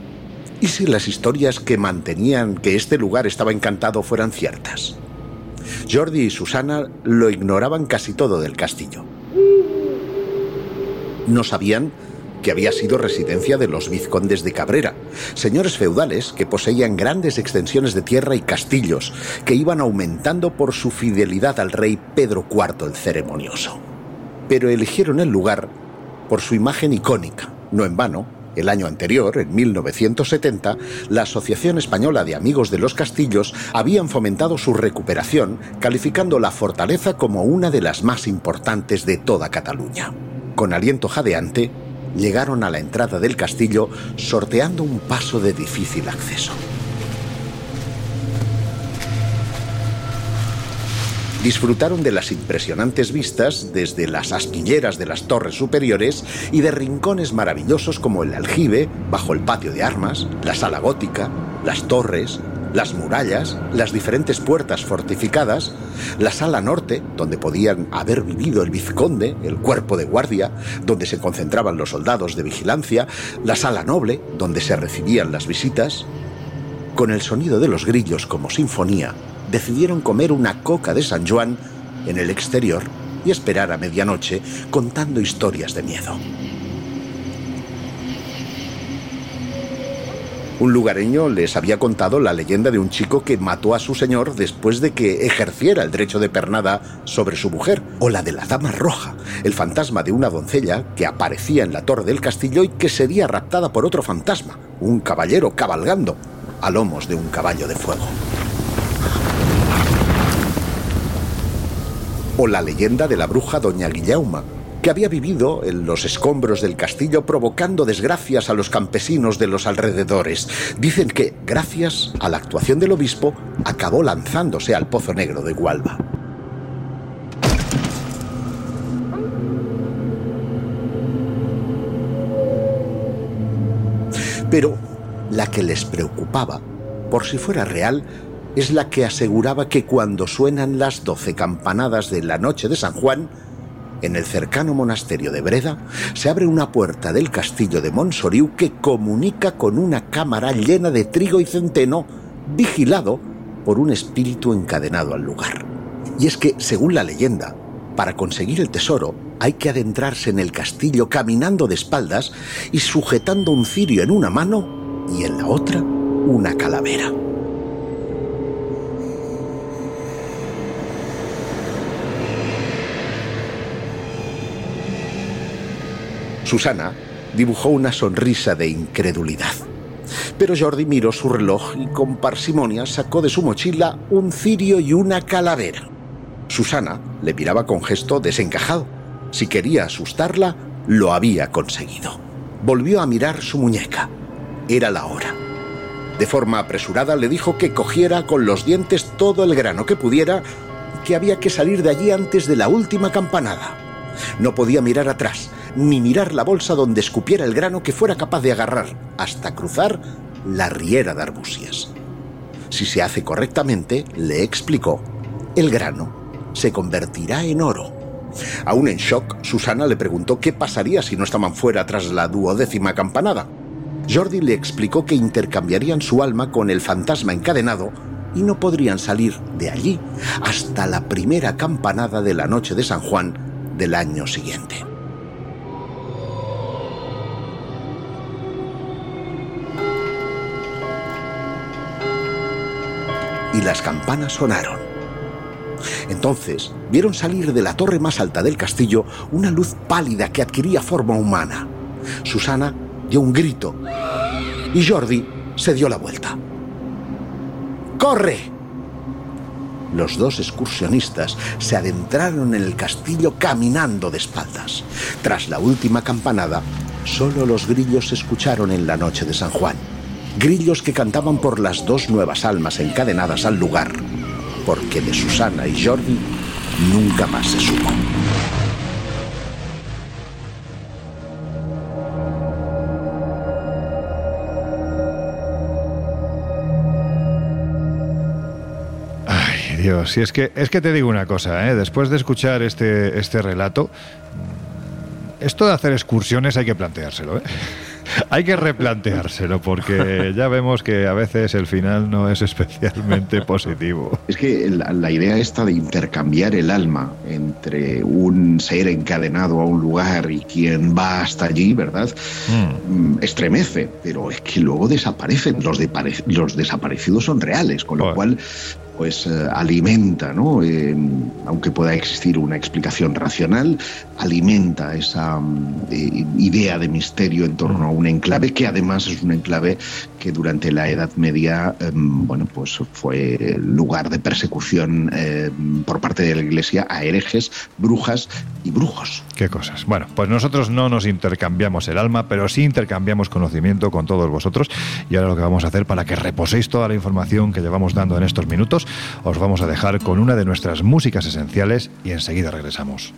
¿Y si las historias que mantenían que este lugar estaba encantado fueran ciertas? Jordi y Susana lo ignoraban casi todo del castillo. No sabían que había sido residencia de los vizcondes de Cabrera, señores feudales que poseían grandes extensiones de tierra y castillos que iban aumentando por su fidelidad al rey Pedro IV el Ceremonioso. Pero eligieron el lugar por su imagen icónica, no en vano. El año anterior, en 1970, la Asociación Española de Amigos de los Castillos habían fomentado su recuperación, calificando la fortaleza como una de las más importantes de toda Cataluña. Con aliento jadeante, llegaron a la entrada del castillo sorteando un paso de difícil acceso. Disfrutaron de las impresionantes vistas desde las aspilleras de las torres superiores y de rincones maravillosos como el aljibe, bajo el patio de armas, la sala gótica, las torres, las murallas, las diferentes puertas fortificadas, la sala norte, donde podían haber vivido el vizconde, el cuerpo de guardia, donde se concentraban los soldados de vigilancia, la sala noble, donde se recibían las visitas. Con el sonido de los grillos como sinfonía, decidieron comer una coca de San Juan en el exterior y esperar a medianoche contando historias de miedo. Un lugareño les había contado la leyenda de un chico que mató a su señor después de que ejerciera el derecho de pernada sobre su mujer, o la de la Dama Roja, el fantasma de una doncella que aparecía en la torre del castillo y que sería raptada por otro fantasma, un caballero cabalgando a lomos de un caballo de fuego. O la leyenda de la bruja Doña Guillauma, que había vivido en los escombros del castillo provocando desgracias a los campesinos de los alrededores. Dicen que, gracias a la actuación del obispo, acabó lanzándose al Pozo Negro de Gualba. Pero la que les preocupaba, por si fuera real, es la que aseguraba que cuando suenan las doce campanadas de la noche de San Juan, en el cercano monasterio de Breda, se abre una puerta del castillo de Montsoriu que comunica con una cámara llena de trigo y centeno vigilado por un espíritu encadenado al lugar. Y es que, según la leyenda, para conseguir el tesoro hay que adentrarse en el castillo caminando de espaldas y sujetando un cirio en una mano y en la otra una calavera. Susana dibujó una sonrisa de incredulidad. Pero Jordi miró su reloj y con parsimonia sacó de su mochila un cirio y una calavera. Susana le miraba con gesto desencajado. Si quería asustarla, lo había conseguido. Volvió a mirar su muñeca. Era la hora. De forma apresurada le dijo que cogiera con los dientes todo el grano que pudiera que había que salir de allí antes de la última campanada. No podía mirar atrás, ni mirar la bolsa donde escupiera el grano que fuera capaz de agarrar, hasta cruzar la riera de arbusias. Si se hace correctamente, le explicó, el grano se convertirá en oro. Aún en shock, Susana le preguntó qué pasaría si no estaban fuera tras la duodécima campanada. Jordi le explicó que intercambiarían su alma con el fantasma encadenado y no podrían salir de allí hasta la primera campanada de la noche de San Juan del año siguiente. Y las campanas sonaron. Entonces vieron salir de la torre más alta del castillo una luz pálida que adquiría forma humana. Susana dio un grito y Jordi se dio la vuelta. ¡Corre! Los dos excursionistas se adentraron en el castillo caminando de espaldas. Tras la última campanada, solo los grillos se escucharon en la noche de San Juan. Grillos que cantaban por las dos nuevas almas encadenadas al lugar porque de Susana y Jordi nunca más se supo. Dios, si es que es que te digo una cosa, ¿eh? después de escuchar este, este relato, esto de hacer excursiones hay que planteárselo, ¿eh? hay que replanteárselo porque ya vemos que a veces el final no es especialmente positivo. Es que la, idea esta de intercambiar el alma entre un ser encadenado a un lugar y quien va hasta allí, ¿verdad? Mm. Estremece, pero es que luego desaparecen. Los, los desaparecidos son reales, con lo cual pues eh, alimenta, ¿no? Eh, aunque pueda existir una explicación racional, alimenta esa mm, eh, idea de misterio en torno a un enclave que además es un enclave que durante la Edad Media, em, bueno, pues fue lugar de persecución em, por parte de la Iglesia a herejes, brujas y brujos. Qué cosas. Bueno, pues nosotros no nos intercambiamos el alma, pero sí intercambiamos conocimiento con todos vosotros. Y ahora lo que vamos a hacer para que reposéis toda la información que llevamos dando en estos minutos, os vamos a dejar con una de nuestras músicas esenciales y enseguida regresamos.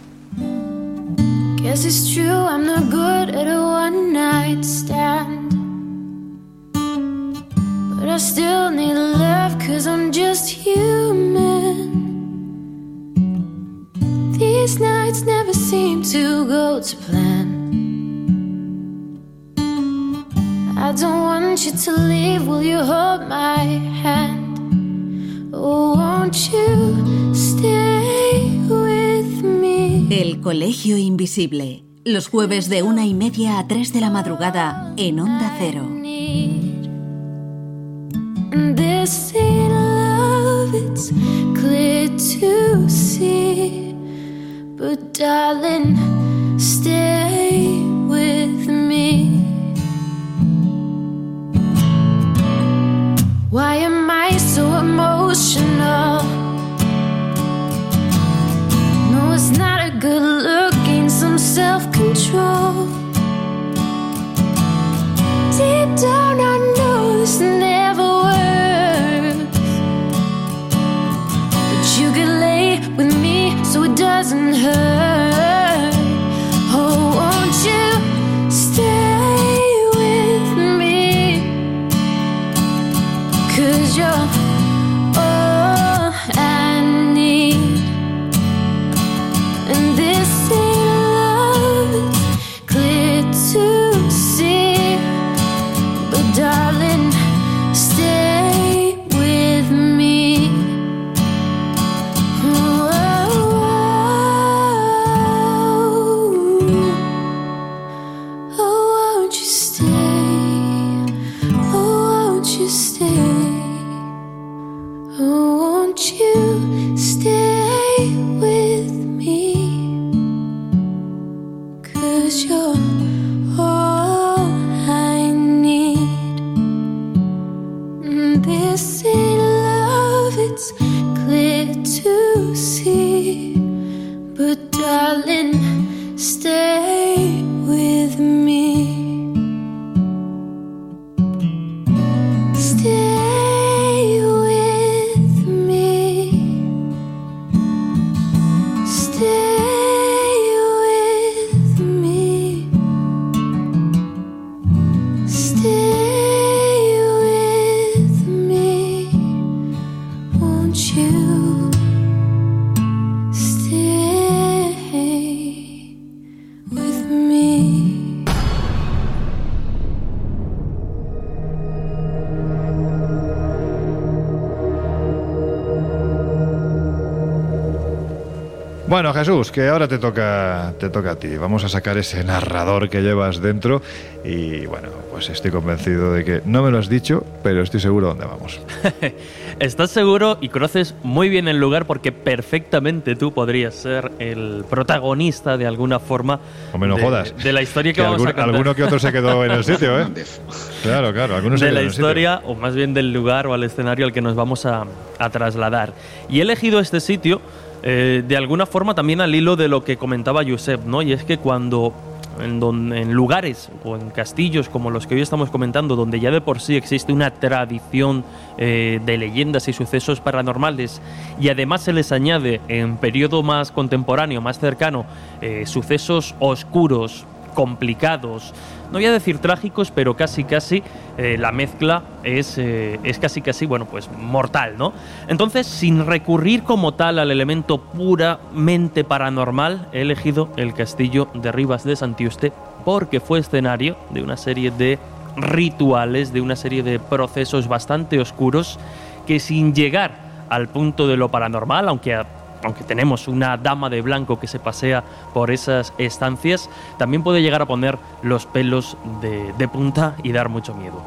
But I still need love cause I'm just human. These nights never seem to go to plan. I don't want you to leave, will you hold my hand? Oh, won't you stay with me? El Colegio Invisible. Los jueves de una y media a tres de la madrugada en Onda Cero. And this ain't love, it's clear to see. But darling, stay with me. Why am I so emotional? No, it's not a good look, gain some self control. Deep down, I know this doesn't hurt. Jesús, que ahora te toca, te toca a ti. Vamos a sacar ese narrador que llevas dentro y bueno, pues estoy convencido de que no me lo has dicho, pero estoy seguro dónde vamos. Estás seguro y conoces muy bien el lugar porque perfectamente tú podrías ser el protagonista de alguna forma Hombre, no de, jodas. de la historia que, Que vamos algún- a contar. alguno que otro se quedó en el sitio, ¿eh? Claro, claro, algunos se de la el sitio. historia, o más bien del lugar o al escenario al que nos vamos a, a trasladar. Y he elegido este sitio eh, de alguna forma también al hilo de lo que comentaba Josep, ¿no? Y es que cuando en, en lugares o en castillos como los que hoy estamos comentando, donde ya de por sí existe una tradición eh, de leyendas y sucesos paranormales, y además se les añade en periodo más contemporáneo, más cercano, eh, sucesos oscuros, complicados, no voy a decir trágicos, pero casi casi eh, la mezcla es, eh, es casi casi, bueno, pues mortal, ¿no? Entonces, sin recurrir como tal al elemento puramente paranormal, he elegido el castillo de Rivas de Santiuste porque fue escenario de una serie de rituales, de una serie de procesos bastante oscuros que sin llegar al punto de lo paranormal, aunque a- aunque tenemos una dama de blanco que se pasea por esas estancias, también puede llegar a poner los pelos de, punta y dar mucho miedo.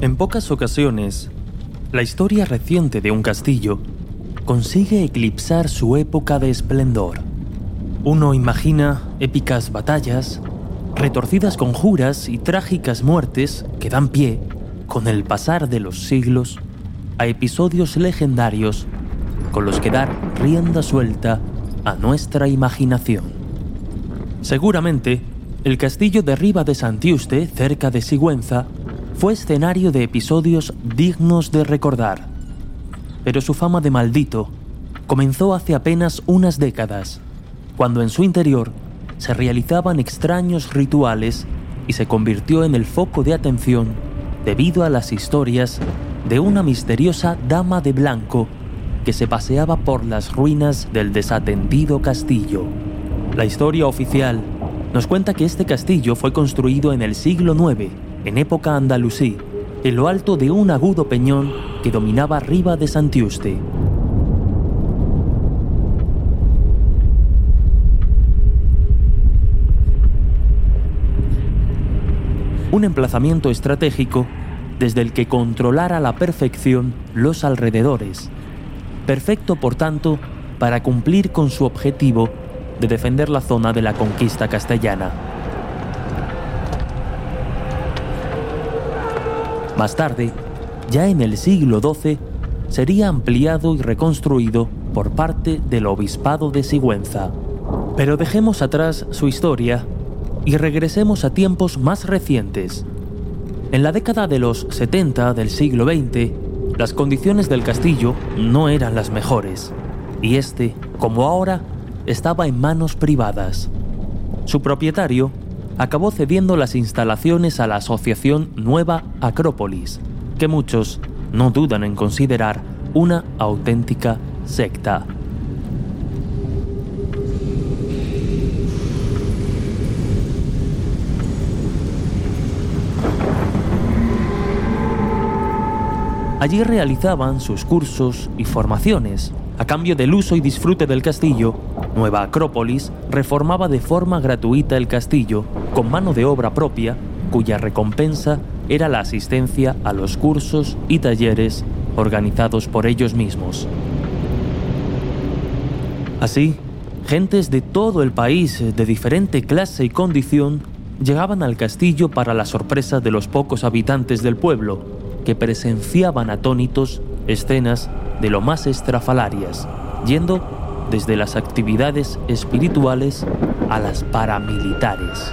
En pocas ocasiones, la historia reciente de un castillo consigue eclipsar su época de esplendor. Uno imagina épicas batallas, retorcidas conjuras y trágicas muertes que dan pie, con el pasar de los siglos, a episodios legendarios con los que dar rienda suelta a nuestra imaginación. Seguramente, el castillo de Riva de Santiuste, cerca de Sigüenza, fue escenario de episodios dignos de recordar. Pero su fama de maldito comenzó hace apenas unas décadas, cuando en su interior se realizaban extraños rituales y se convirtió en el foco de atención debido a las historias de una misteriosa dama de blanco que se paseaba por las ruinas del desatendido castillo. La historia oficial nos cuenta que este castillo fue construido en el siglo IX, en época andalusí, en lo alto de un agudo peñón que dominaba Riva de Santiuste. Un emplazamiento estratégico desde el que controlara a la perfección los alrededores. Perfecto, por tanto, para cumplir con su objetivo de defender la zona de la conquista castellana. Más tarde, ya en el siglo XII, sería ampliado y reconstruido por parte del Obispado de Sigüenza. Pero dejemos atrás su historia y regresemos a tiempos más recientes. En la década de los 70 del siglo XX, las condiciones del castillo no eran las mejores, y este, como ahora, estaba en manos privadas. Su propietario acabó cediendo las instalaciones a la asociación Nueva Acrópolis, que muchos no dudan en considerar una auténtica secta. Allí realizaban sus cursos y formaciones, a cambio del uso y disfrute del castillo, Nueva Acrópolis reformaba de forma gratuita el castillo con mano de obra propia, cuya recompensa era la asistencia a los cursos y talleres organizados por ellos mismos. Así, gentes de todo el país, de diferente clase y condición, llegaban al castillo para la sorpresa de los pocos habitantes del pueblo, que presenciaban atónitos escenas de lo más estrafalarias, yendo desde las actividades espirituales a las paramilitares.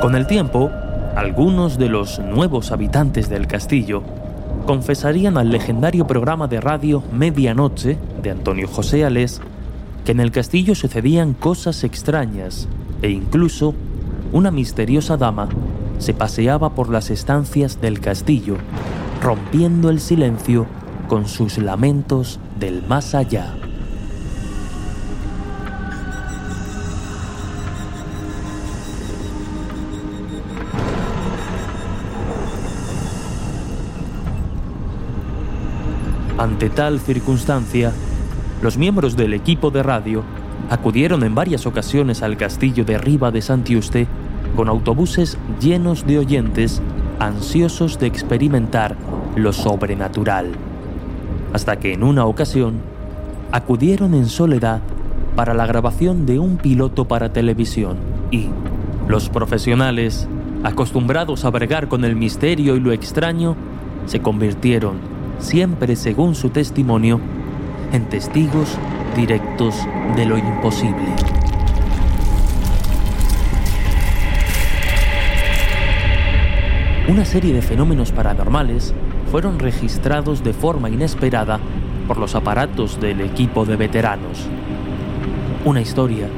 Con el tiempo, algunos de los nuevos habitantes del castillo confesarían al legendario programa de radio Medianoche de Antonio José Alés que en el castillo sucedían cosas extrañas e incluso una misteriosa dama se paseaba por las estancias del castillo, rompiendo el silencio con sus lamentos del más allá. Ante tal circunstancia, los miembros del equipo de radio acudieron en varias ocasiones al castillo de Riva de Santiuste con autobuses llenos de oyentes ansiosos de experimentar lo sobrenatural. Hasta que en una ocasión acudieron en soledad para la grabación de un piloto para televisión y los profesionales, acostumbrados a bregar con el misterio y lo extraño, se convirtieron, siempre según su testimonio, en testigos directos de lo imposible. Una serie de fenómenos paranormales fueron registrados de forma inesperada por los aparatos del equipo de veteranos. Una historia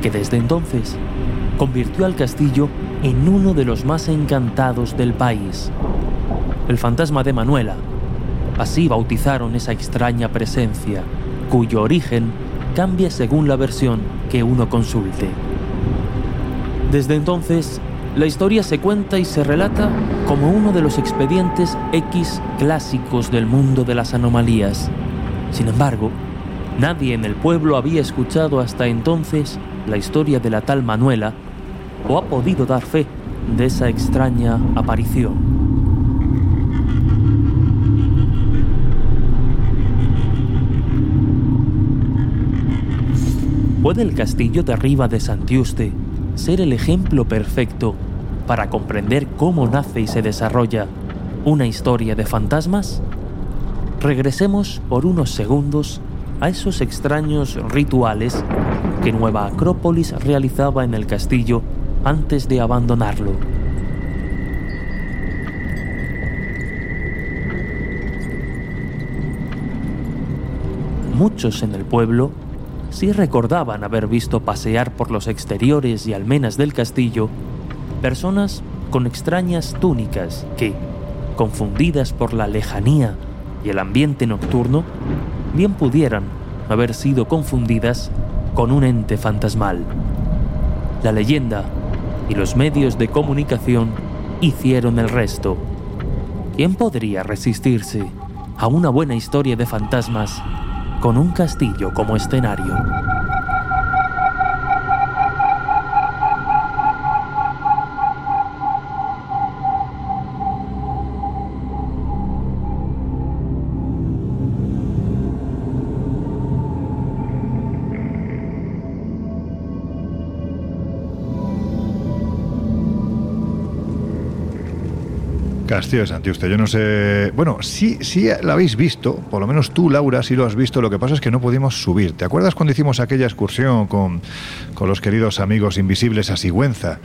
que desde entonces convirtió al castillo en uno de los más encantados del país. El fantasma de Manuela, así bautizaron esa extraña presencia, cuyo origen cambia según la versión que uno consulte. Desde entonces, la historia se cuenta y se relata como uno de los expedientes X clásicos del mundo de las anomalías. Sin embargo, nadie en el pueblo había escuchado hasta entonces la historia de la tal Manuela o ha podido dar fe de esa extraña aparición. ¿Puede el castillo de arriba de Santiuste ser el ejemplo perfecto para comprender cómo nace y se desarrolla una historia de fantasmas? Regresemos por unos segundos a esos extraños rituales que Nueva Acrópolis realizaba en el castillo antes de abandonarlo. Muchos en el pueblo sí recordaban haber visto pasear por los exteriores y almenas del castillo personas con extrañas túnicas que, confundidas por la lejanía y el ambiente nocturno, bien pudieran haber sido confundidas con un ente fantasmal. La leyenda y los medios de comunicación hicieron el resto. ¿Quién podría resistirse a una buena historia de fantasmas con un castillo como escenario? Castillo de Santiuste, yo no sé. Bueno, sí, sí lo habéis visto, por lo menos tú, Laura, sí lo has visto. Lo que pasa es que no pudimos subir. ¿Te acuerdas cuando hicimos aquella excursión con, con los queridos amigos invisibles a Sigüenza?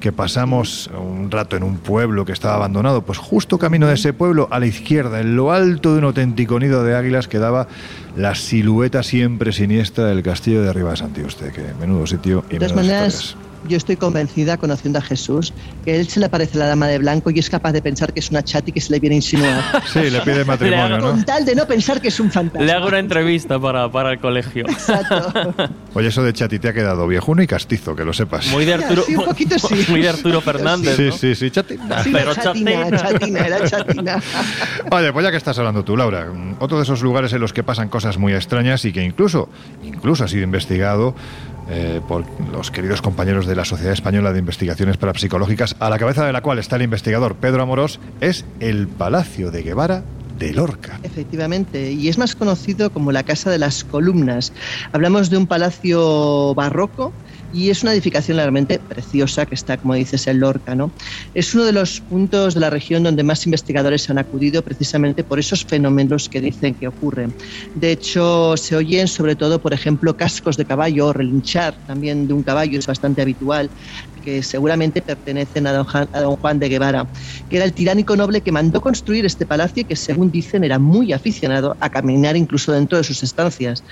Que pasamos un rato en un pueblo que estaba abandonado. Pues justo camino de ese pueblo, a la izquierda, en lo alto de un auténtico nido de águilas, quedaba la silueta siempre siniestra del castillo de arriba de Santiuste. Que menudo sitio y De todas menudas maneras, historias. Yo estoy convencida, conociendo a Jesús, que él se le parece a la dama de blanco y es capaz de pensar que es una chati que se le viene a insinuar. Sí, le pide matrimonio, ¿no? Con tal de no pensar que es un fantasma. Le hago una entrevista para, para el colegio. Oye, eso de chati te ha quedado viejuno y castizo, que lo sepas. Muy de Arturo, Sí, un poquito sí. muy de Arturo Fernández. Sí, ¿no? sí, sí, chati. Sí, Pero chatina, chatina. chatina, era chatina. Oye, pues ya que estás hablando tú, Laura, mm, otro de esos lugares en los que pasan cosas muy extrañas y que incluso, incluso ha sido investigado eh, por los queridos compañeros de la Sociedad Española de Investigaciones Parapsicológicas, a la cabeza de la cual está el investigador Pedro Amorós, es el Palacio de Guevara de Lorca. Efectivamente, y es más conocido como la Casa de las Columnas. Hablamos de un palacio barroco y es una edificación realmente preciosa que está, como dices, en Lorca. ¿no? Es uno de los puntos de la región donde más investigadores han acudido precisamente por esos fenómenos que dicen que ocurren. De hecho, se oyen sobre todo, por ejemplo, cascos de caballo o relinchar también de un caballo, es bastante habitual que seguramente pertenecen a don, Juan, a don Juan de Guevara, que era el tiránico noble que mandó construir este palacio y que, según dicen, era muy aficionado a caminar incluso dentro de sus estancias.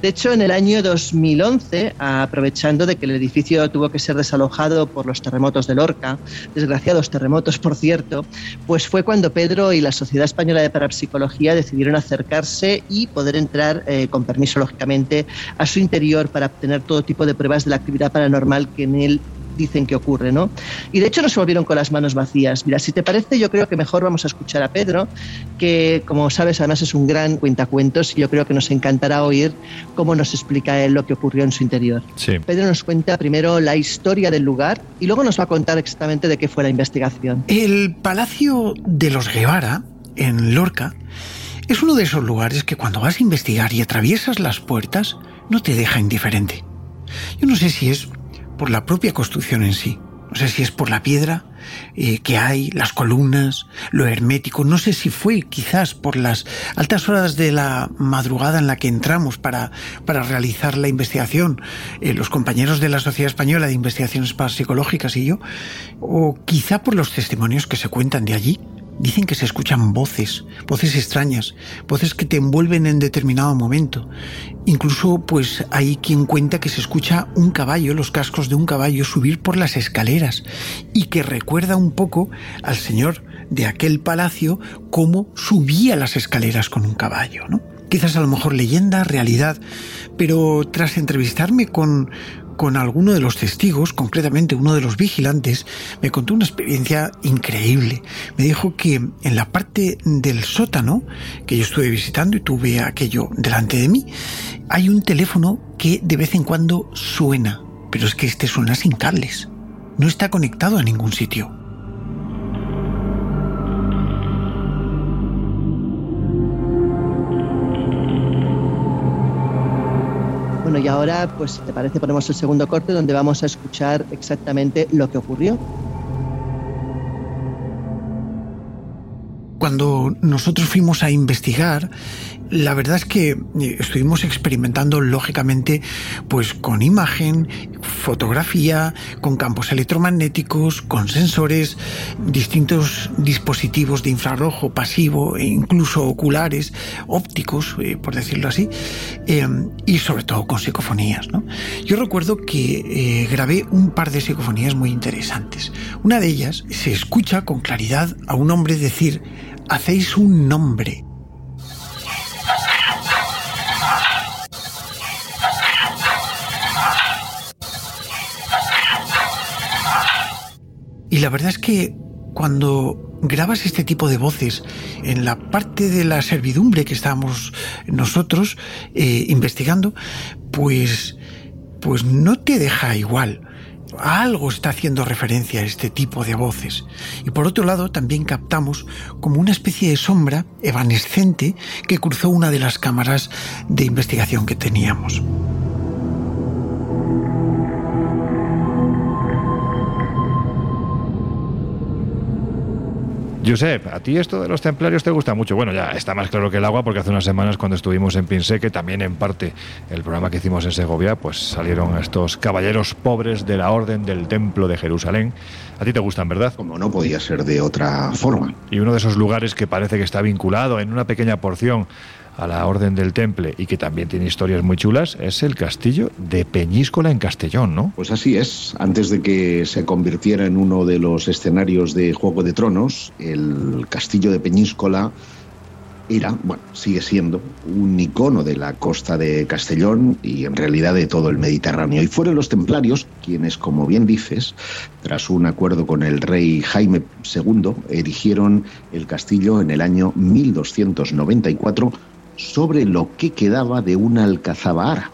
De hecho, en el año 2011, aprovechando de que el edificio tuvo que ser desalojado por los terremotos de Lorca, desgraciados terremotos, por cierto, pues fue cuando Pedro y la Sociedad Española de Parapsicología decidieron acercarse y poder entrar, eh, con permiso lógicamente, a su interior para obtener todo tipo de pruebas de la actividad paranormal que en él dicen que ocurre, ¿no? Y de hecho no se volvieron con las manos vacías. Mira, si te parece, yo creo que mejor vamos a escuchar a Pedro, que como sabes, además es un gran cuentacuentos y yo creo que nos encantará oír cómo nos explica él lo que ocurrió en su interior. Sí. Pedro nos cuenta primero la historia del lugar y luego nos va a contar exactamente de qué fue la investigación. El Palacio de los Guevara, en Lorca, es uno de esos lugares que cuando vas a investigar y atraviesas las puertas, no te deja indiferente. Yo no sé si es por la propia construcción en sí, no sé si es por la piedra eh, que hay, las columnas, lo hermético, no sé si fue quizás por las altas horas de la madrugada en la que entramos para, para realizar la investigación, eh, los compañeros de la Sociedad Española de Investigaciones Parapsicológicas y yo, o quizá por los testimonios que se cuentan de allí. Dicen que se escuchan voces, voces extrañas, voces que te envuelven en determinado momento. Incluso, pues hay quien cuenta que se escucha un caballo, los cascos de un caballo, subir por las escaleras y que recuerda un poco al señor de aquel palacio cómo subía las escaleras con un caballo, ¿no? Quizás a lo mejor leyenda, realidad, pero tras entrevistarme con, con alguno de los testigos, concretamente uno de los vigilantes, me contó una experiencia increíble. Me dijo que en la parte del sótano que yo estuve visitando y tuve aquello delante de mí, hay un teléfono que de vez en cuando suena, pero es que este suena sin cables. No está conectado a ningún sitio. Bueno, y ahora, pues si te parece, ponemos el segundo corte donde vamos a escuchar exactamente lo que ocurrió. Cuando nosotros fuimos a investigar, la verdad es que eh, estuvimos experimentando lógicamente pues con imagen, fotografía, con campos electromagnéticos, con sensores, distintos dispositivos de infrarrojo pasivo e incluso oculares, ópticos, eh, por decirlo así, eh, y sobre todo con psicofonías. ¿no? Yo recuerdo que grabé un par de psicofonías muy interesantes. Una de ellas se escucha con claridad a un hombre decir, hacéis un nombre. Y la verdad es que cuando grabas este tipo de voces en la parte de la servidumbre que estábamos nosotros eh, investigando, pues, pues no te deja igual. Algo está haciendo referencia a este tipo de voces. Y por otro lado, también captamos como una especie de sombra evanescente que cruzó una de las cámaras de investigación que teníamos. Josep, a ti esto de los templarios te gusta mucho. Bueno, ya está más claro que el agua porque hace unas semanas cuando estuvimos en Pinseque, también en parte el programa que hicimos en Segovia, pues salieron estos caballeros pobres de la Orden del Templo de Jerusalén. A ti te gustan, ¿verdad? Como no podía ser de otra forma. Y uno de esos lugares que parece que está vinculado en una pequeña porción a la Orden del Temple y que también tiene historias muy chulas, es el castillo de Peñíscola en Castellón, ¿no? Pues así es. Antes de que se convirtiera en uno de los escenarios de Juego de Tronos, el castillo de Peñíscola era, bueno, sigue siendo un icono de la costa de Castellón y en realidad de todo el Mediterráneo. Y fueron los templarios quienes, como bien dices, tras un acuerdo con el rey Jaime II, erigieron el castillo en el año 1294 sobre lo que quedaba de una alcazaba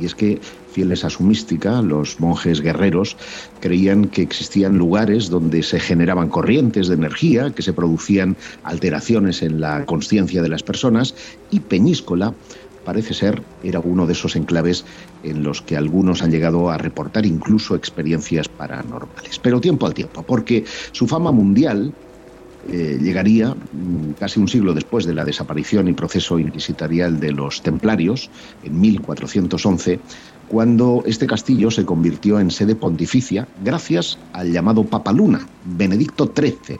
Y es que fieles a su mística, los monjes guerreros creían que existían lugares donde se generaban corrientes de energía, que se producían alteraciones en la conciencia de las personas y Peñíscola parece ser era uno de esos enclaves en los que algunos han llegado a reportar incluso experiencias paranormales. Pero tiempo al tiempo, porque su fama mundial eh, llegaría mm, casi un siglo después de la desaparición y proceso inquisitorial de los templarios, en 1411, cuando este castillo se convirtió en sede pontificia gracias al llamado Papa Luna, Benedicto XIII,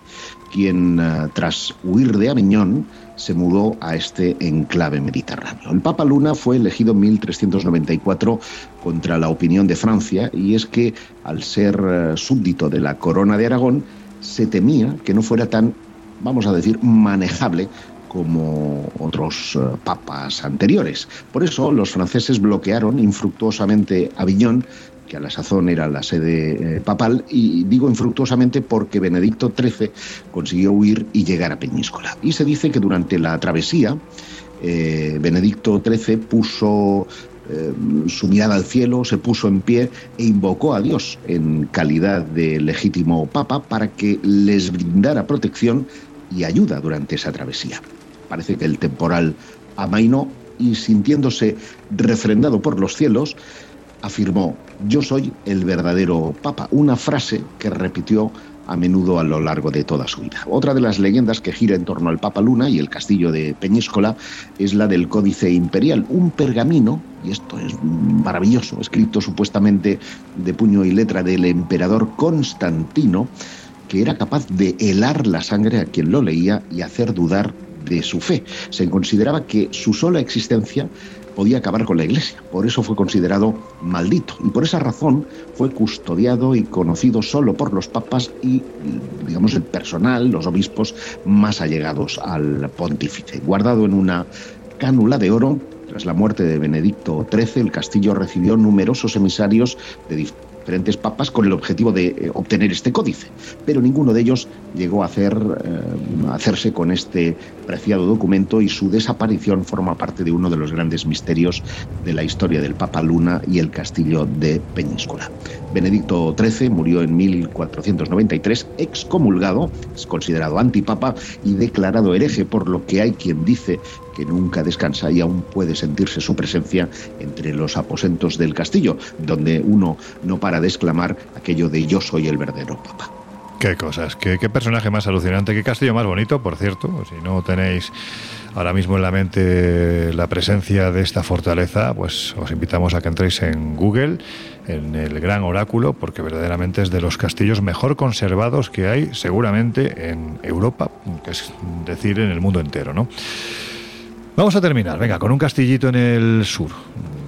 quien eh, tras huir de Aviñón se mudó a este enclave mediterráneo. El Papa Luna fue elegido en 1394 contra la opinión de Francia y es que al ser eh, súbdito de la corona de Aragón se temía que no fuera tan, vamos a decir, manejable como otros eh, papas anteriores. Por eso los franceses bloquearon infructuosamente Aviñón, que a la sazón era la sede eh, papal, y digo infructuosamente porque Benedicto XIII consiguió huir y llegar a Peñíscola. Y se dice que durante la travesía, eh, Benedicto XIII puso su mirada al cielo, se puso en pie e invocó a Dios en calidad de legítimo papa para que les brindara protección y ayuda durante esa travesía. Parece que el temporal amainó y sintiéndose refrendado por los cielos, afirmó, yo soy el verdadero Papa, una frase que repitió a menudo a lo largo de toda su vida. Otra de las leyendas que gira en torno al Papa Luna y el castillo de Peñíscola es la del Códice Imperial, un pergamino, y esto es maravilloso, escrito supuestamente de puño y letra del emperador Constantino, que era capaz de helar la sangre a quien lo leía y hacer dudar de su fe. Se consideraba que su sola existencia podía acabar con la Iglesia. Por eso fue considerado maldito y por esa razón fue custodiado y conocido solo por los papas y, digamos, el personal, los obispos más allegados al pontífice. Guardado en una cánula de oro, tras la muerte de Benedicto XIII, el castillo recibió numerosos emisarios de diferentes papas con el objetivo de eh, obtener este códice, pero ninguno de ellos llegó a, hacer, eh, hacerse con este preciado documento y su desaparición forma parte de uno de los grandes misterios de la historia del Papa Luna y el castillo de Peñíscola. Benedicto XIII murió en 1493, excomulgado, es considerado antipapa y declarado hereje, por lo que hay quien dice que nunca descansa y aún puede sentirse su presencia entre los aposentos del castillo, donde uno no para de exclamar aquello de yo soy el verdadero papa. Qué cosas, qué, personaje más alucinante, qué castillo más bonito, por cierto. Si no tenéis ahora mismo en la mente la presencia de esta fortaleza, pues os invitamos a que entréis en Google, en el Gran Oráculo, porque verdaderamente es de los castillos mejor conservados que hay seguramente en Europa, es decir, en el mundo entero, ¿no? Vamos a terminar, venga, con un castillito en el sur,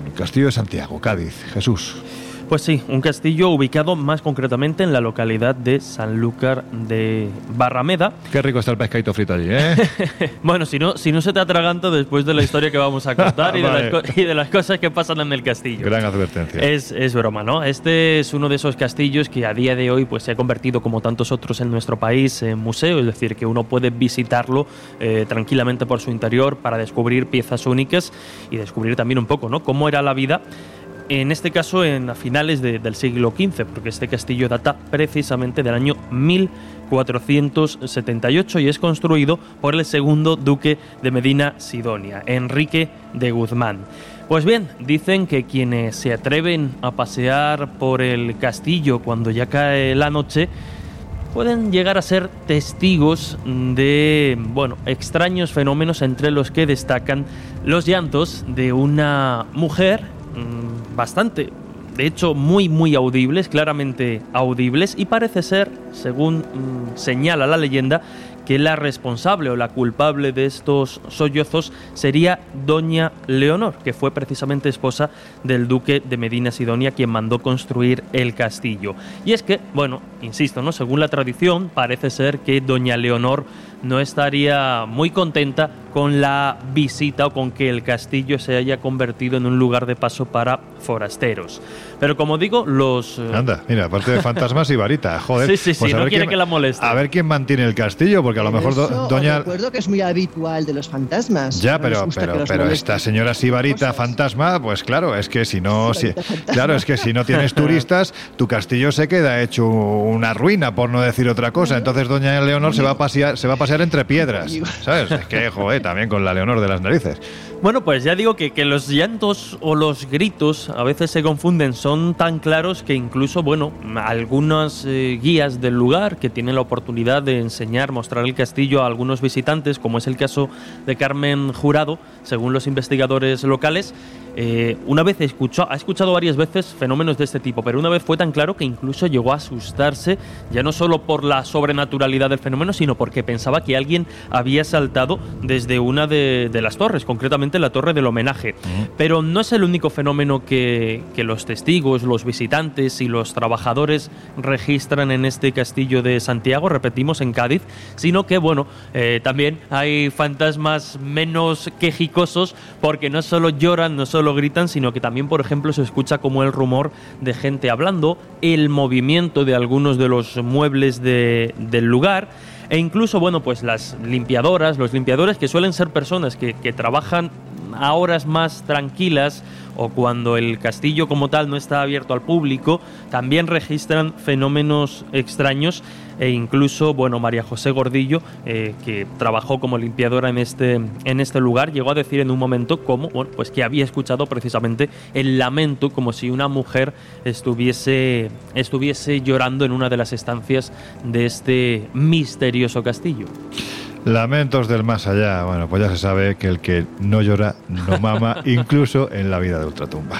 el Castillo de Santiago, Cádiz. Jesús. Pues sí, un castillo ubicado más concretamente en la localidad de Sanlúcar de Barrameda. Qué rico está el pescadito frito allí, ¿eh? bueno, si no, si no se te atraganta después de la historia que vamos a contar y, de Vale. las, co- y de las cosas que pasan en el castillo. Gran advertencia. Es, es broma, ¿no? Este es uno de esos castillos que a día de hoy pues, se ha convertido, como tantos otros en nuestro país, en museo, es decir, que uno puede visitarlo eh, tranquilamente por su interior para descubrir piezas únicas y descubrir también un poco, ¿no? Cómo era la vida. En este caso, en a finales de- del siglo XV, porque este castillo data precisamente del año 1478 y es construido por el segundo duque de Medina Sidonia, Enrique de Guzmán. Pues bien, dicen que quienes se atreven a pasear por el castillo cuando ya cae la noche pueden llegar a ser testigos de, bueno, extraños fenómenos entre los que destacan los llantos de una mujer mm, bastante, de hecho muy muy audibles, claramente audibles y parece ser, según mm, señala la leyenda, que la responsable o la culpable de estos sollozos sería doña Leonor, que fue precisamente esposa del duque de Medina Sidonia quien mandó construir el castillo. Y es que, bueno, insisto, ¿no? Según la tradición, parece ser que doña Leonor no estaría muy contenta con la visita o con que el castillo se haya convertido en un lugar de paso para forasteros. Pero como digo, los... eh, Anda, mira, aparte de fantasmas y varita, joder. Sí, sí, sí, pues a no ver quiere quién- que la moleste. A ver quién mantiene el castillo, porque a lo mejor do- Eso os doña... recuerdo que es muy habitual de los fantasmas. Ya, pero, pero, pero esta señora Sibarita fantasma, pues claro, es que si no, si- claro, es que si no tienes turistas, tu castillo se queda hecho una ruina, por no decir otra cosa. Entonces doña Leonor se va a pasear, se va a pasear entre piedras, ¿sabes? Es que, joder, también con la Leonor de las narices. Bueno, pues ya digo que, que los llantos o los gritos a veces se confunden, son tan claros que incluso, bueno, algunas eh, guías del lugar que tienen la oportunidad de enseñar, mostrar el castillo a algunos visitantes, como es el caso de Carmen Jurado, según los investigadores locales, eh, una vez escuchó, ha escuchado varias veces fenómenos de este tipo, pero una vez fue tan claro que incluso llegó a asustarse, ya no solo por la sobrenaturalidad del fenómeno, sino porque pensaba que alguien había saltado desde una de, de las torres, concretamente la torre del homenaje. Pero no es el único fenómeno que, que los testigos, los visitantes y los trabajadores registran en este castillo de Santiago, repetimos, en Cádiz, sino que, bueno, eh, también hay fantasmas menos quejicosos porque no solo lloran, no solo gritan, sino que también, por ejemplo, se escucha como el rumor de gente hablando, el movimiento de algunos de los muebles de- del lugar. E incluso, bueno, pues las limpiadoras, los limpiadores que suelen ser personas que, que trabajan a horas más tranquilas o cuando el castillo como tal no está abierto al público, también registran fenómenos extraños e incluso, bueno, María José Gordillo, eh, que trabajó como limpiadora en este, en este lugar, llegó a decir en un momento como, bueno, pues que había escuchado precisamente el lamento como si una mujer estuviese, estuviese llorando en una de las estancias de este misterioso castillo. Lamentos del más allá. Bueno, pues ya se sabe que el que no llora no mama, incluso en la vida de ultratumba.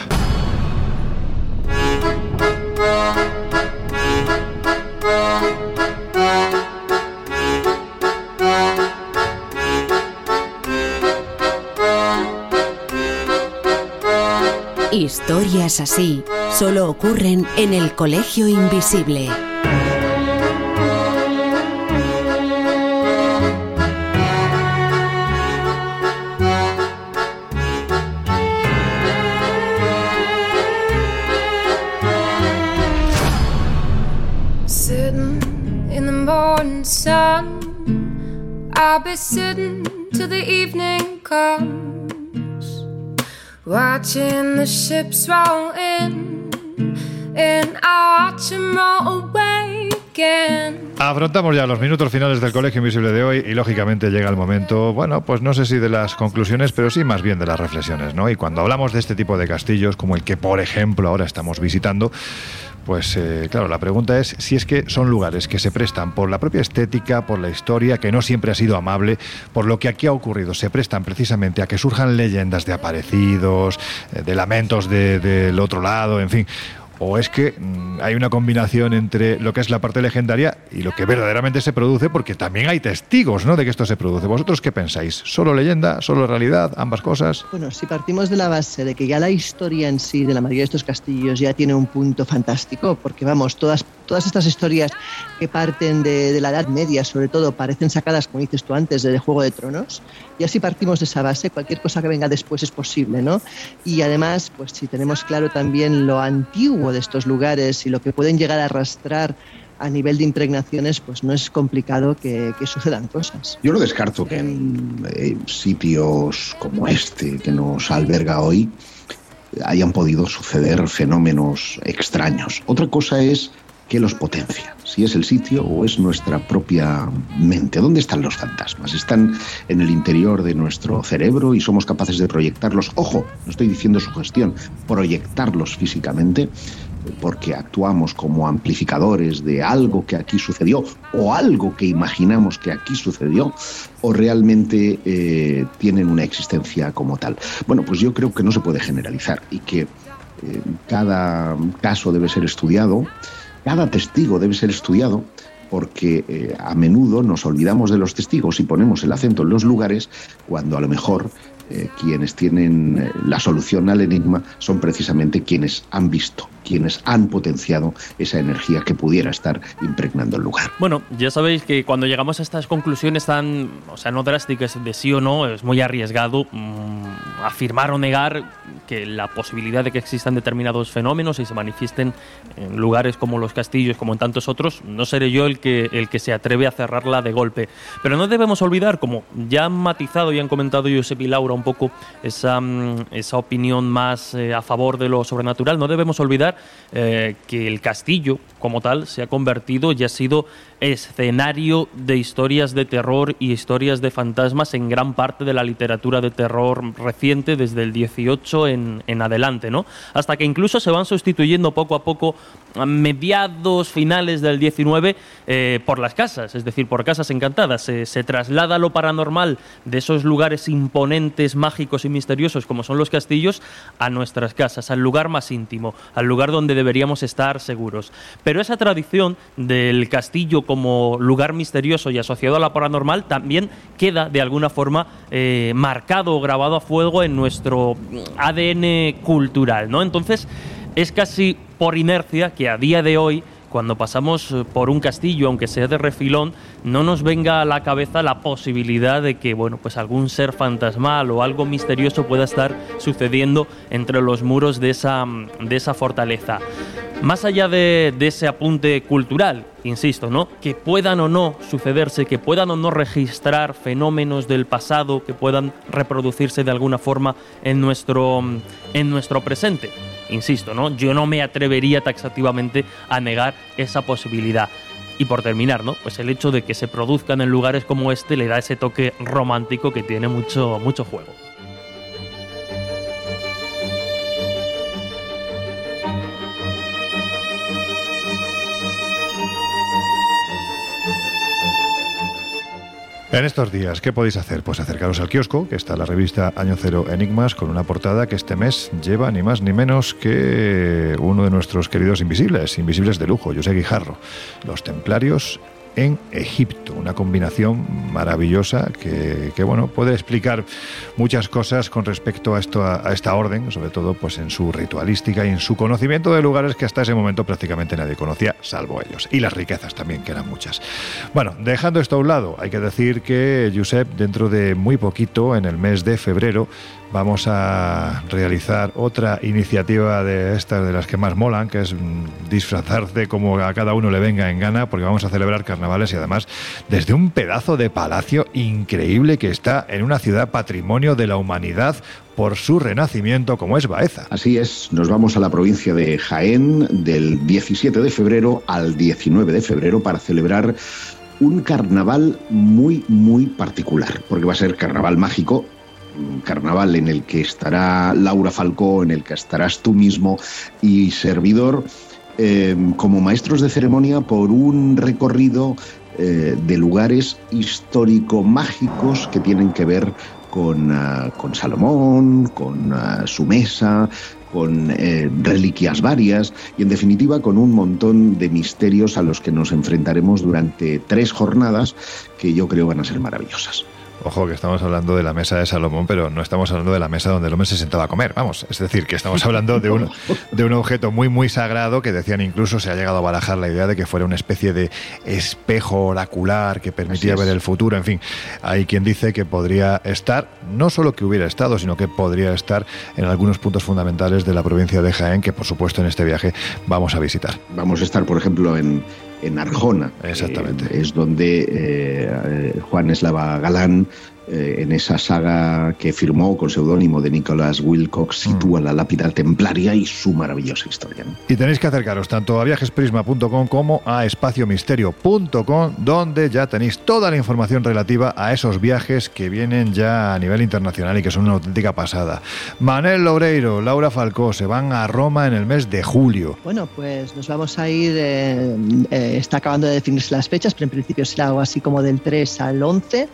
Historias así solo ocurren en el Colegio Invisible. Be sitting till the evening comes, watching the ships roll in, and watch 'em roll away. Afrontamos ya los minutos finales del Colegio Invisible de hoy y lógicamente llega el momento, bueno, pues no sé si de las conclusiones, pero sí más bien de las reflexiones, ¿no? Y cuando hablamos de este tipo de castillos, como el que por ejemplo ahora estamos visitando, pues eh, claro, la pregunta es si es que son lugares que se prestan por la propia estética, por la historia, que no siempre ha sido amable, por lo que aquí ha ocurrido, se prestan precisamente a que surjan leyendas de aparecidos, eh, de lamentos de- del otro lado, en fin. ¿O es que mm, hay una combinación entre lo que es la parte legendaria y lo que verdaderamente se produce? Porque también hay testigos ¿no? de que esto se produce. ¿Vosotros qué pensáis? ¿Solo leyenda? ¿Solo realidad? ¿Ambas cosas? Bueno, si partimos de la base de que ya la historia en sí de la mayoría de estos castillos ya tiene un punto fantástico, porque vamos, todas, todas estas historias que parten de, de la Edad Media, sobre todo, parecen sacadas, como dices tú antes, de Juego de Tronos, y así partimos de esa base, cualquier cosa que venga después es posible, ¿no? Y además, pues si tenemos claro también lo antiguo de estos lugares y lo que pueden llegar a arrastrar a nivel de impregnaciones, pues no es complicado que, que sucedan cosas. Yo no descarto que en eh, sitios como este que nos alberga hoy hayan podido suceder fenómenos extraños. Otra cosa es que los potencia, si es el sitio o es nuestra propia mente. ¿Dónde están los fantasmas? ¿Están en el interior de nuestro cerebro y somos capaces de proyectarlos? Ojo, no estoy diciendo sugestión, proyectarlos físicamente porque actuamos como amplificadores de algo que aquí sucedió o algo que imaginamos que aquí sucedió o realmente eh, tienen una existencia como tal. Bueno, pues yo creo que no se puede generalizar y que eh, cada caso debe ser estudiado, cada testigo debe ser estudiado porque eh, a menudo nos olvidamos de los testigos y ponemos el acento en los lugares cuando a lo mejor eh, quienes tienen eh, la solución al enigma son precisamente quienes han visto, quienes han potenciado esa energía que pudiera estar impregnando el lugar. Bueno, ya sabéis que cuando llegamos a estas conclusiones tan, o sea, no drásticas de sí o no, es muy arriesgado mm, afirmar o negar que la posibilidad de que existan determinados fenómenos y se manifiesten en lugares como los castillos, como en tantos otros, no seré yo el que, el que se atreve a cerrarla de golpe. Pero no debemos olvidar, como ya han matizado y han comentado Josep y Laura un poco esa, mm, esa opinión más eh, a favor de lo sobrenatural, no debemos olvidar eh, que el castillo como tal se ha convertido y ha sido escenario de historias de terror y historias de fantasmas en gran parte de la literatura de terror reciente desde el 18 en, adelante, ¿no? Hasta que incluso se van sustituyendo poco a poco a mediados, finales del 19 eh, por las casas, es decir, por casas encantadas. Se, se traslada lo paranormal de esos lugares imponentes, mágicos y misteriosos como son los castillos a nuestras casas, al lugar más íntimo, al lugar donde deberíamos estar seguros. Pero esa tradición del castillo como lugar misterioso y asociado a la paranormal también queda de alguna forma eh, marcado o grabado a fuego en nuestro ADN cultural, ¿no? Entonces es casi por inercia que a día de hoy cuando pasamos eh, por un castillo, aunque sea de refilón, no nos venga a la cabeza la posibilidad de que, bueno, pues algún ser fantasmal o algo misterioso pueda estar sucediendo entre los muros de esa, de esa fortaleza. Más allá de, ese apunte cultural, insisto, ¿no? Que puedan o no sucederse, que puedan o no registrar fenómenos del pasado que puedan reproducirse de alguna forma en nuestro, en nuestro presente. Insisto, ¿no? Yo no me atrevería taxativamente a negar esa posibilidad. Y por terminar, ¿no? Pues el hecho de que se produzcan en lugares como este le da ese toque romántico que tiene mucho, mucho juego. En estos días, ¿qué podéis hacer? Pues acercaros al kiosco, que está la revista Año Cero Enigmas, con una portada que este mes lleva ni más ni menos que uno de nuestros queridos invisibles, invisibles de lujo, José Guijarro, Los Templarios en Egipto. Una combinación maravillosa que, que, bueno, puede explicar muchas cosas con respecto a, esto, a, esta orden, sobre todo pues en su ritualística y en su conocimiento de lugares que hasta ese momento prácticamente nadie conocía, salvo ellos. Y las riquezas también, que eran muchas. Bueno, dejando esto a un lado, hay que decir que Josep, dentro de muy poquito, en el mes de febrero, vamos a realizar otra iniciativa de estas de las que más molan, que es disfrazarse como a cada uno le venga en gana, porque vamos a celebrar carnavales y además desde un pedazo de palacio increíble que está en una ciudad patrimonio de la humanidad por su renacimiento como es Baeza. Así es, nos vamos a la provincia de Jaén del 17 de febrero al 19 de febrero para celebrar un carnaval muy, muy particular, porque va a ser carnaval mágico carnaval en el que estará Laura Falcó, en el que estarás tú mismo y servidor eh, como maestros de ceremonia por un recorrido eh, de lugares histórico-mágicos que tienen que ver con, uh, con Salomón, con uh, su mesa, con eh, reliquias varias y en definitiva con un montón de misterios a los que nos enfrentaremos durante tres jornadas que yo creo van a ser maravillosas. Ojo, que estamos hablando de la mesa de Salomón, pero no estamos hablando de la mesa donde el hombre se sentaba a comer, vamos. Es decir, que estamos hablando de un, de un objeto muy, muy sagrado que decían incluso se ha llegado a barajar la idea de que fuera una especie de espejo oracular que permitía ver el futuro. En fin, hay quien dice que podría estar, no solo que hubiera estado, sino que podría estar en algunos puntos fundamentales de la provincia de Jaén, que por supuesto en este viaje vamos a visitar. Vamos a estar, por ejemplo, en, en Arjona. Exactamente. Eh, es donde eh, Juan Eslava Galán, eh, en esa saga que firmó con seudónimo de Nicholas Wilcox, sitúa mm. la lápida templaria y su maravillosa historia. ¿no? Y tenéis que acercaros tanto a viajesprisma.com como a espaciomisterio.com, donde ya tenéis toda la información relativa a esos viajes que vienen ya a nivel internacional y que son una auténtica pasada. Manel Loureiro, Laura Falcó se van a Roma en el mes de julio. Bueno, pues nos vamos a ir, eh, eh, está acabando de definirse las fechas, pero en principio será algo así como del 3 al 11.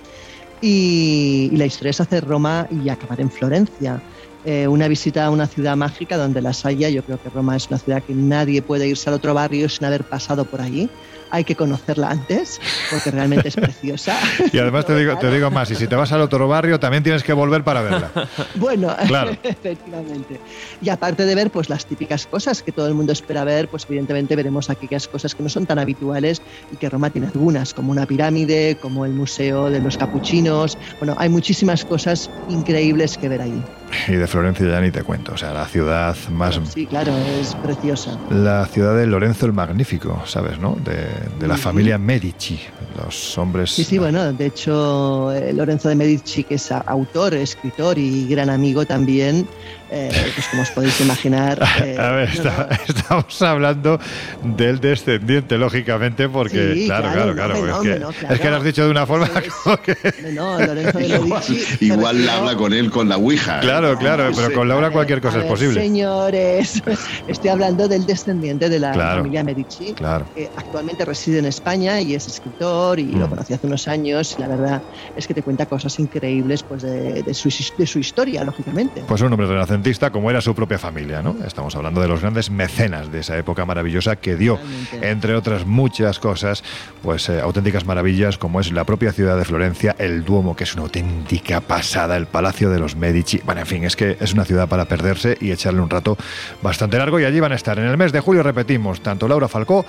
Y, y, la historia es hacer Roma y acabar en Florencia. eh, una visita a una ciudad mágica donde las haya. Yo creo que Roma es una ciudad que nadie puede irse al otro barrio sin haber pasado por allí hay que conocerla antes, porque realmente es preciosa. Y además te digo, te digo más, y si te vas al otro barrio, también tienes que volver para verla. Bueno, Claro. efectivamente. Y aparte de ver pues las típicas cosas que todo el mundo espera ver, pues evidentemente veremos aquellas cosas que no son tan habituales y que Roma tiene algunas, como una pirámide, como el Museo de los Capuchinos. Bueno, hay muchísimas cosas increíbles que ver allí. Y de Florencia ya ni te cuento, o sea, la ciudad más... Sí, claro, es preciosa. La ciudad de Lorenzo el Magnífico, ¿sabes, no? De, de la Ujú. familia Medici, los hombres... Sí, sí, bueno, de hecho, eh, Lorenzo de Medici, que es autor, escritor y gran amigo también, eh, pues como os podéis imaginar. eh, A ver, no, está- estamos hablando del descendiente, lógicamente, porque, Sí, claro, claro, claro, claro, no, es, que, no, es claro. que lo has dicho de una forma como que... no, Lorenzo de Igual, Medici. se igual refirió- habla con él con la Ouija. ¿eh? Claro, claro, pero con Laura cualquier cosa A es ver, posible. Señores, estoy hablando del descendiente de la Claro, familia Medici, claro. que actualmente reside en España y es escritor y lo Mm. conocí hace unos años y la verdad es que te cuenta cosas increíbles pues de, de su, de su historia, lógicamente. Pues un hombre renacentista como era su propia familia, ¿no? Estamos hablando de los grandes mecenas de esa época maravillosa que dio, entre otras muchas cosas, pues eh, auténticas maravillas como es la propia ciudad de Florencia, el Duomo, que es una auténtica pasada, el Palacio de los Medici. Bueno, en fin, es que es una ciudad para perderse y echarle un rato bastante largo y allí van a estar en el mes de julio, repetimos, tanto Laura Falcó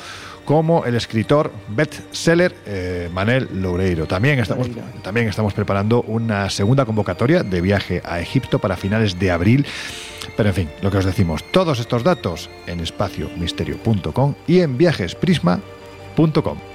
como el escritor bestseller eh, Manel Loureiro. También estamos, también estamos preparando una segunda convocatoria de viaje a Egipto para finales de abril. Pero en fin, lo que os decimos, todos estos datos en espaciomisterio.com y en viajesprisma.com.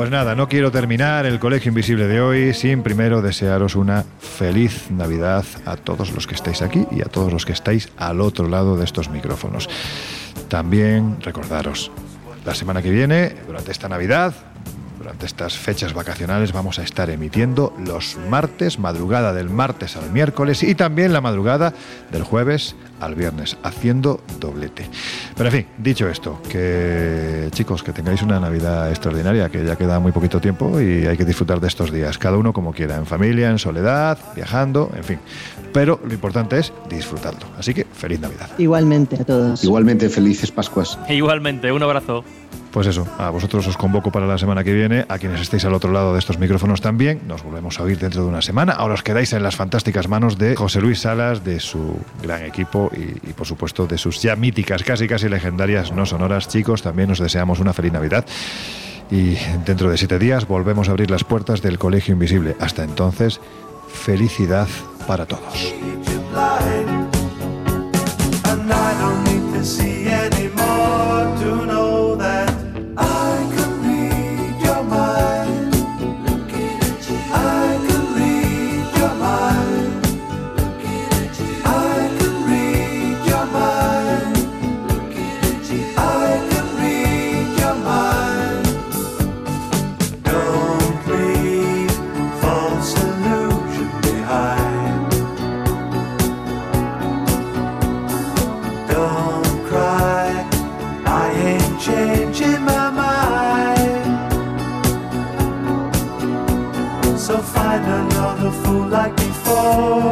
Pues nada, no quiero terminar el Colegio Invisible de hoy sin primero desearos una feliz Navidad a todos los que estáis aquí y a todos los que estáis al otro lado de estos micrófonos. También recordaros, la semana que viene, durante esta Navidad, durante estas fechas vacacionales, vamos a estar emitiendo los martes, madrugada del martes al miércoles y también la madrugada del jueves al viernes, haciendo doblete. Pero en fin, dicho esto, que chicos, que tengáis una Navidad extraordinaria, que ya queda muy poquito tiempo y hay que disfrutar de estos días, cada uno como quiera, en familia, en soledad, viajando, en fin. Pero lo importante es disfrutarlo. Así que feliz Navidad. Igualmente a todos. Igualmente, felices Pascuas. Igualmente, un abrazo. Pues eso, a vosotros os convoco para la semana que viene, a quienes estéis al otro lado de estos micrófonos también, nos volvemos a oír dentro de una semana. Ahora os quedáis en las fantásticas manos de José Luis Salas, de su gran equipo y, y, por supuesto de sus ya míticas, casi casi legendarias no sonoras. Chicos, también os deseamos una feliz Navidad. Y dentro de siete días volvemos a abrir las puertas del Colegio Invisible. Hasta entonces, felicidad para todos. So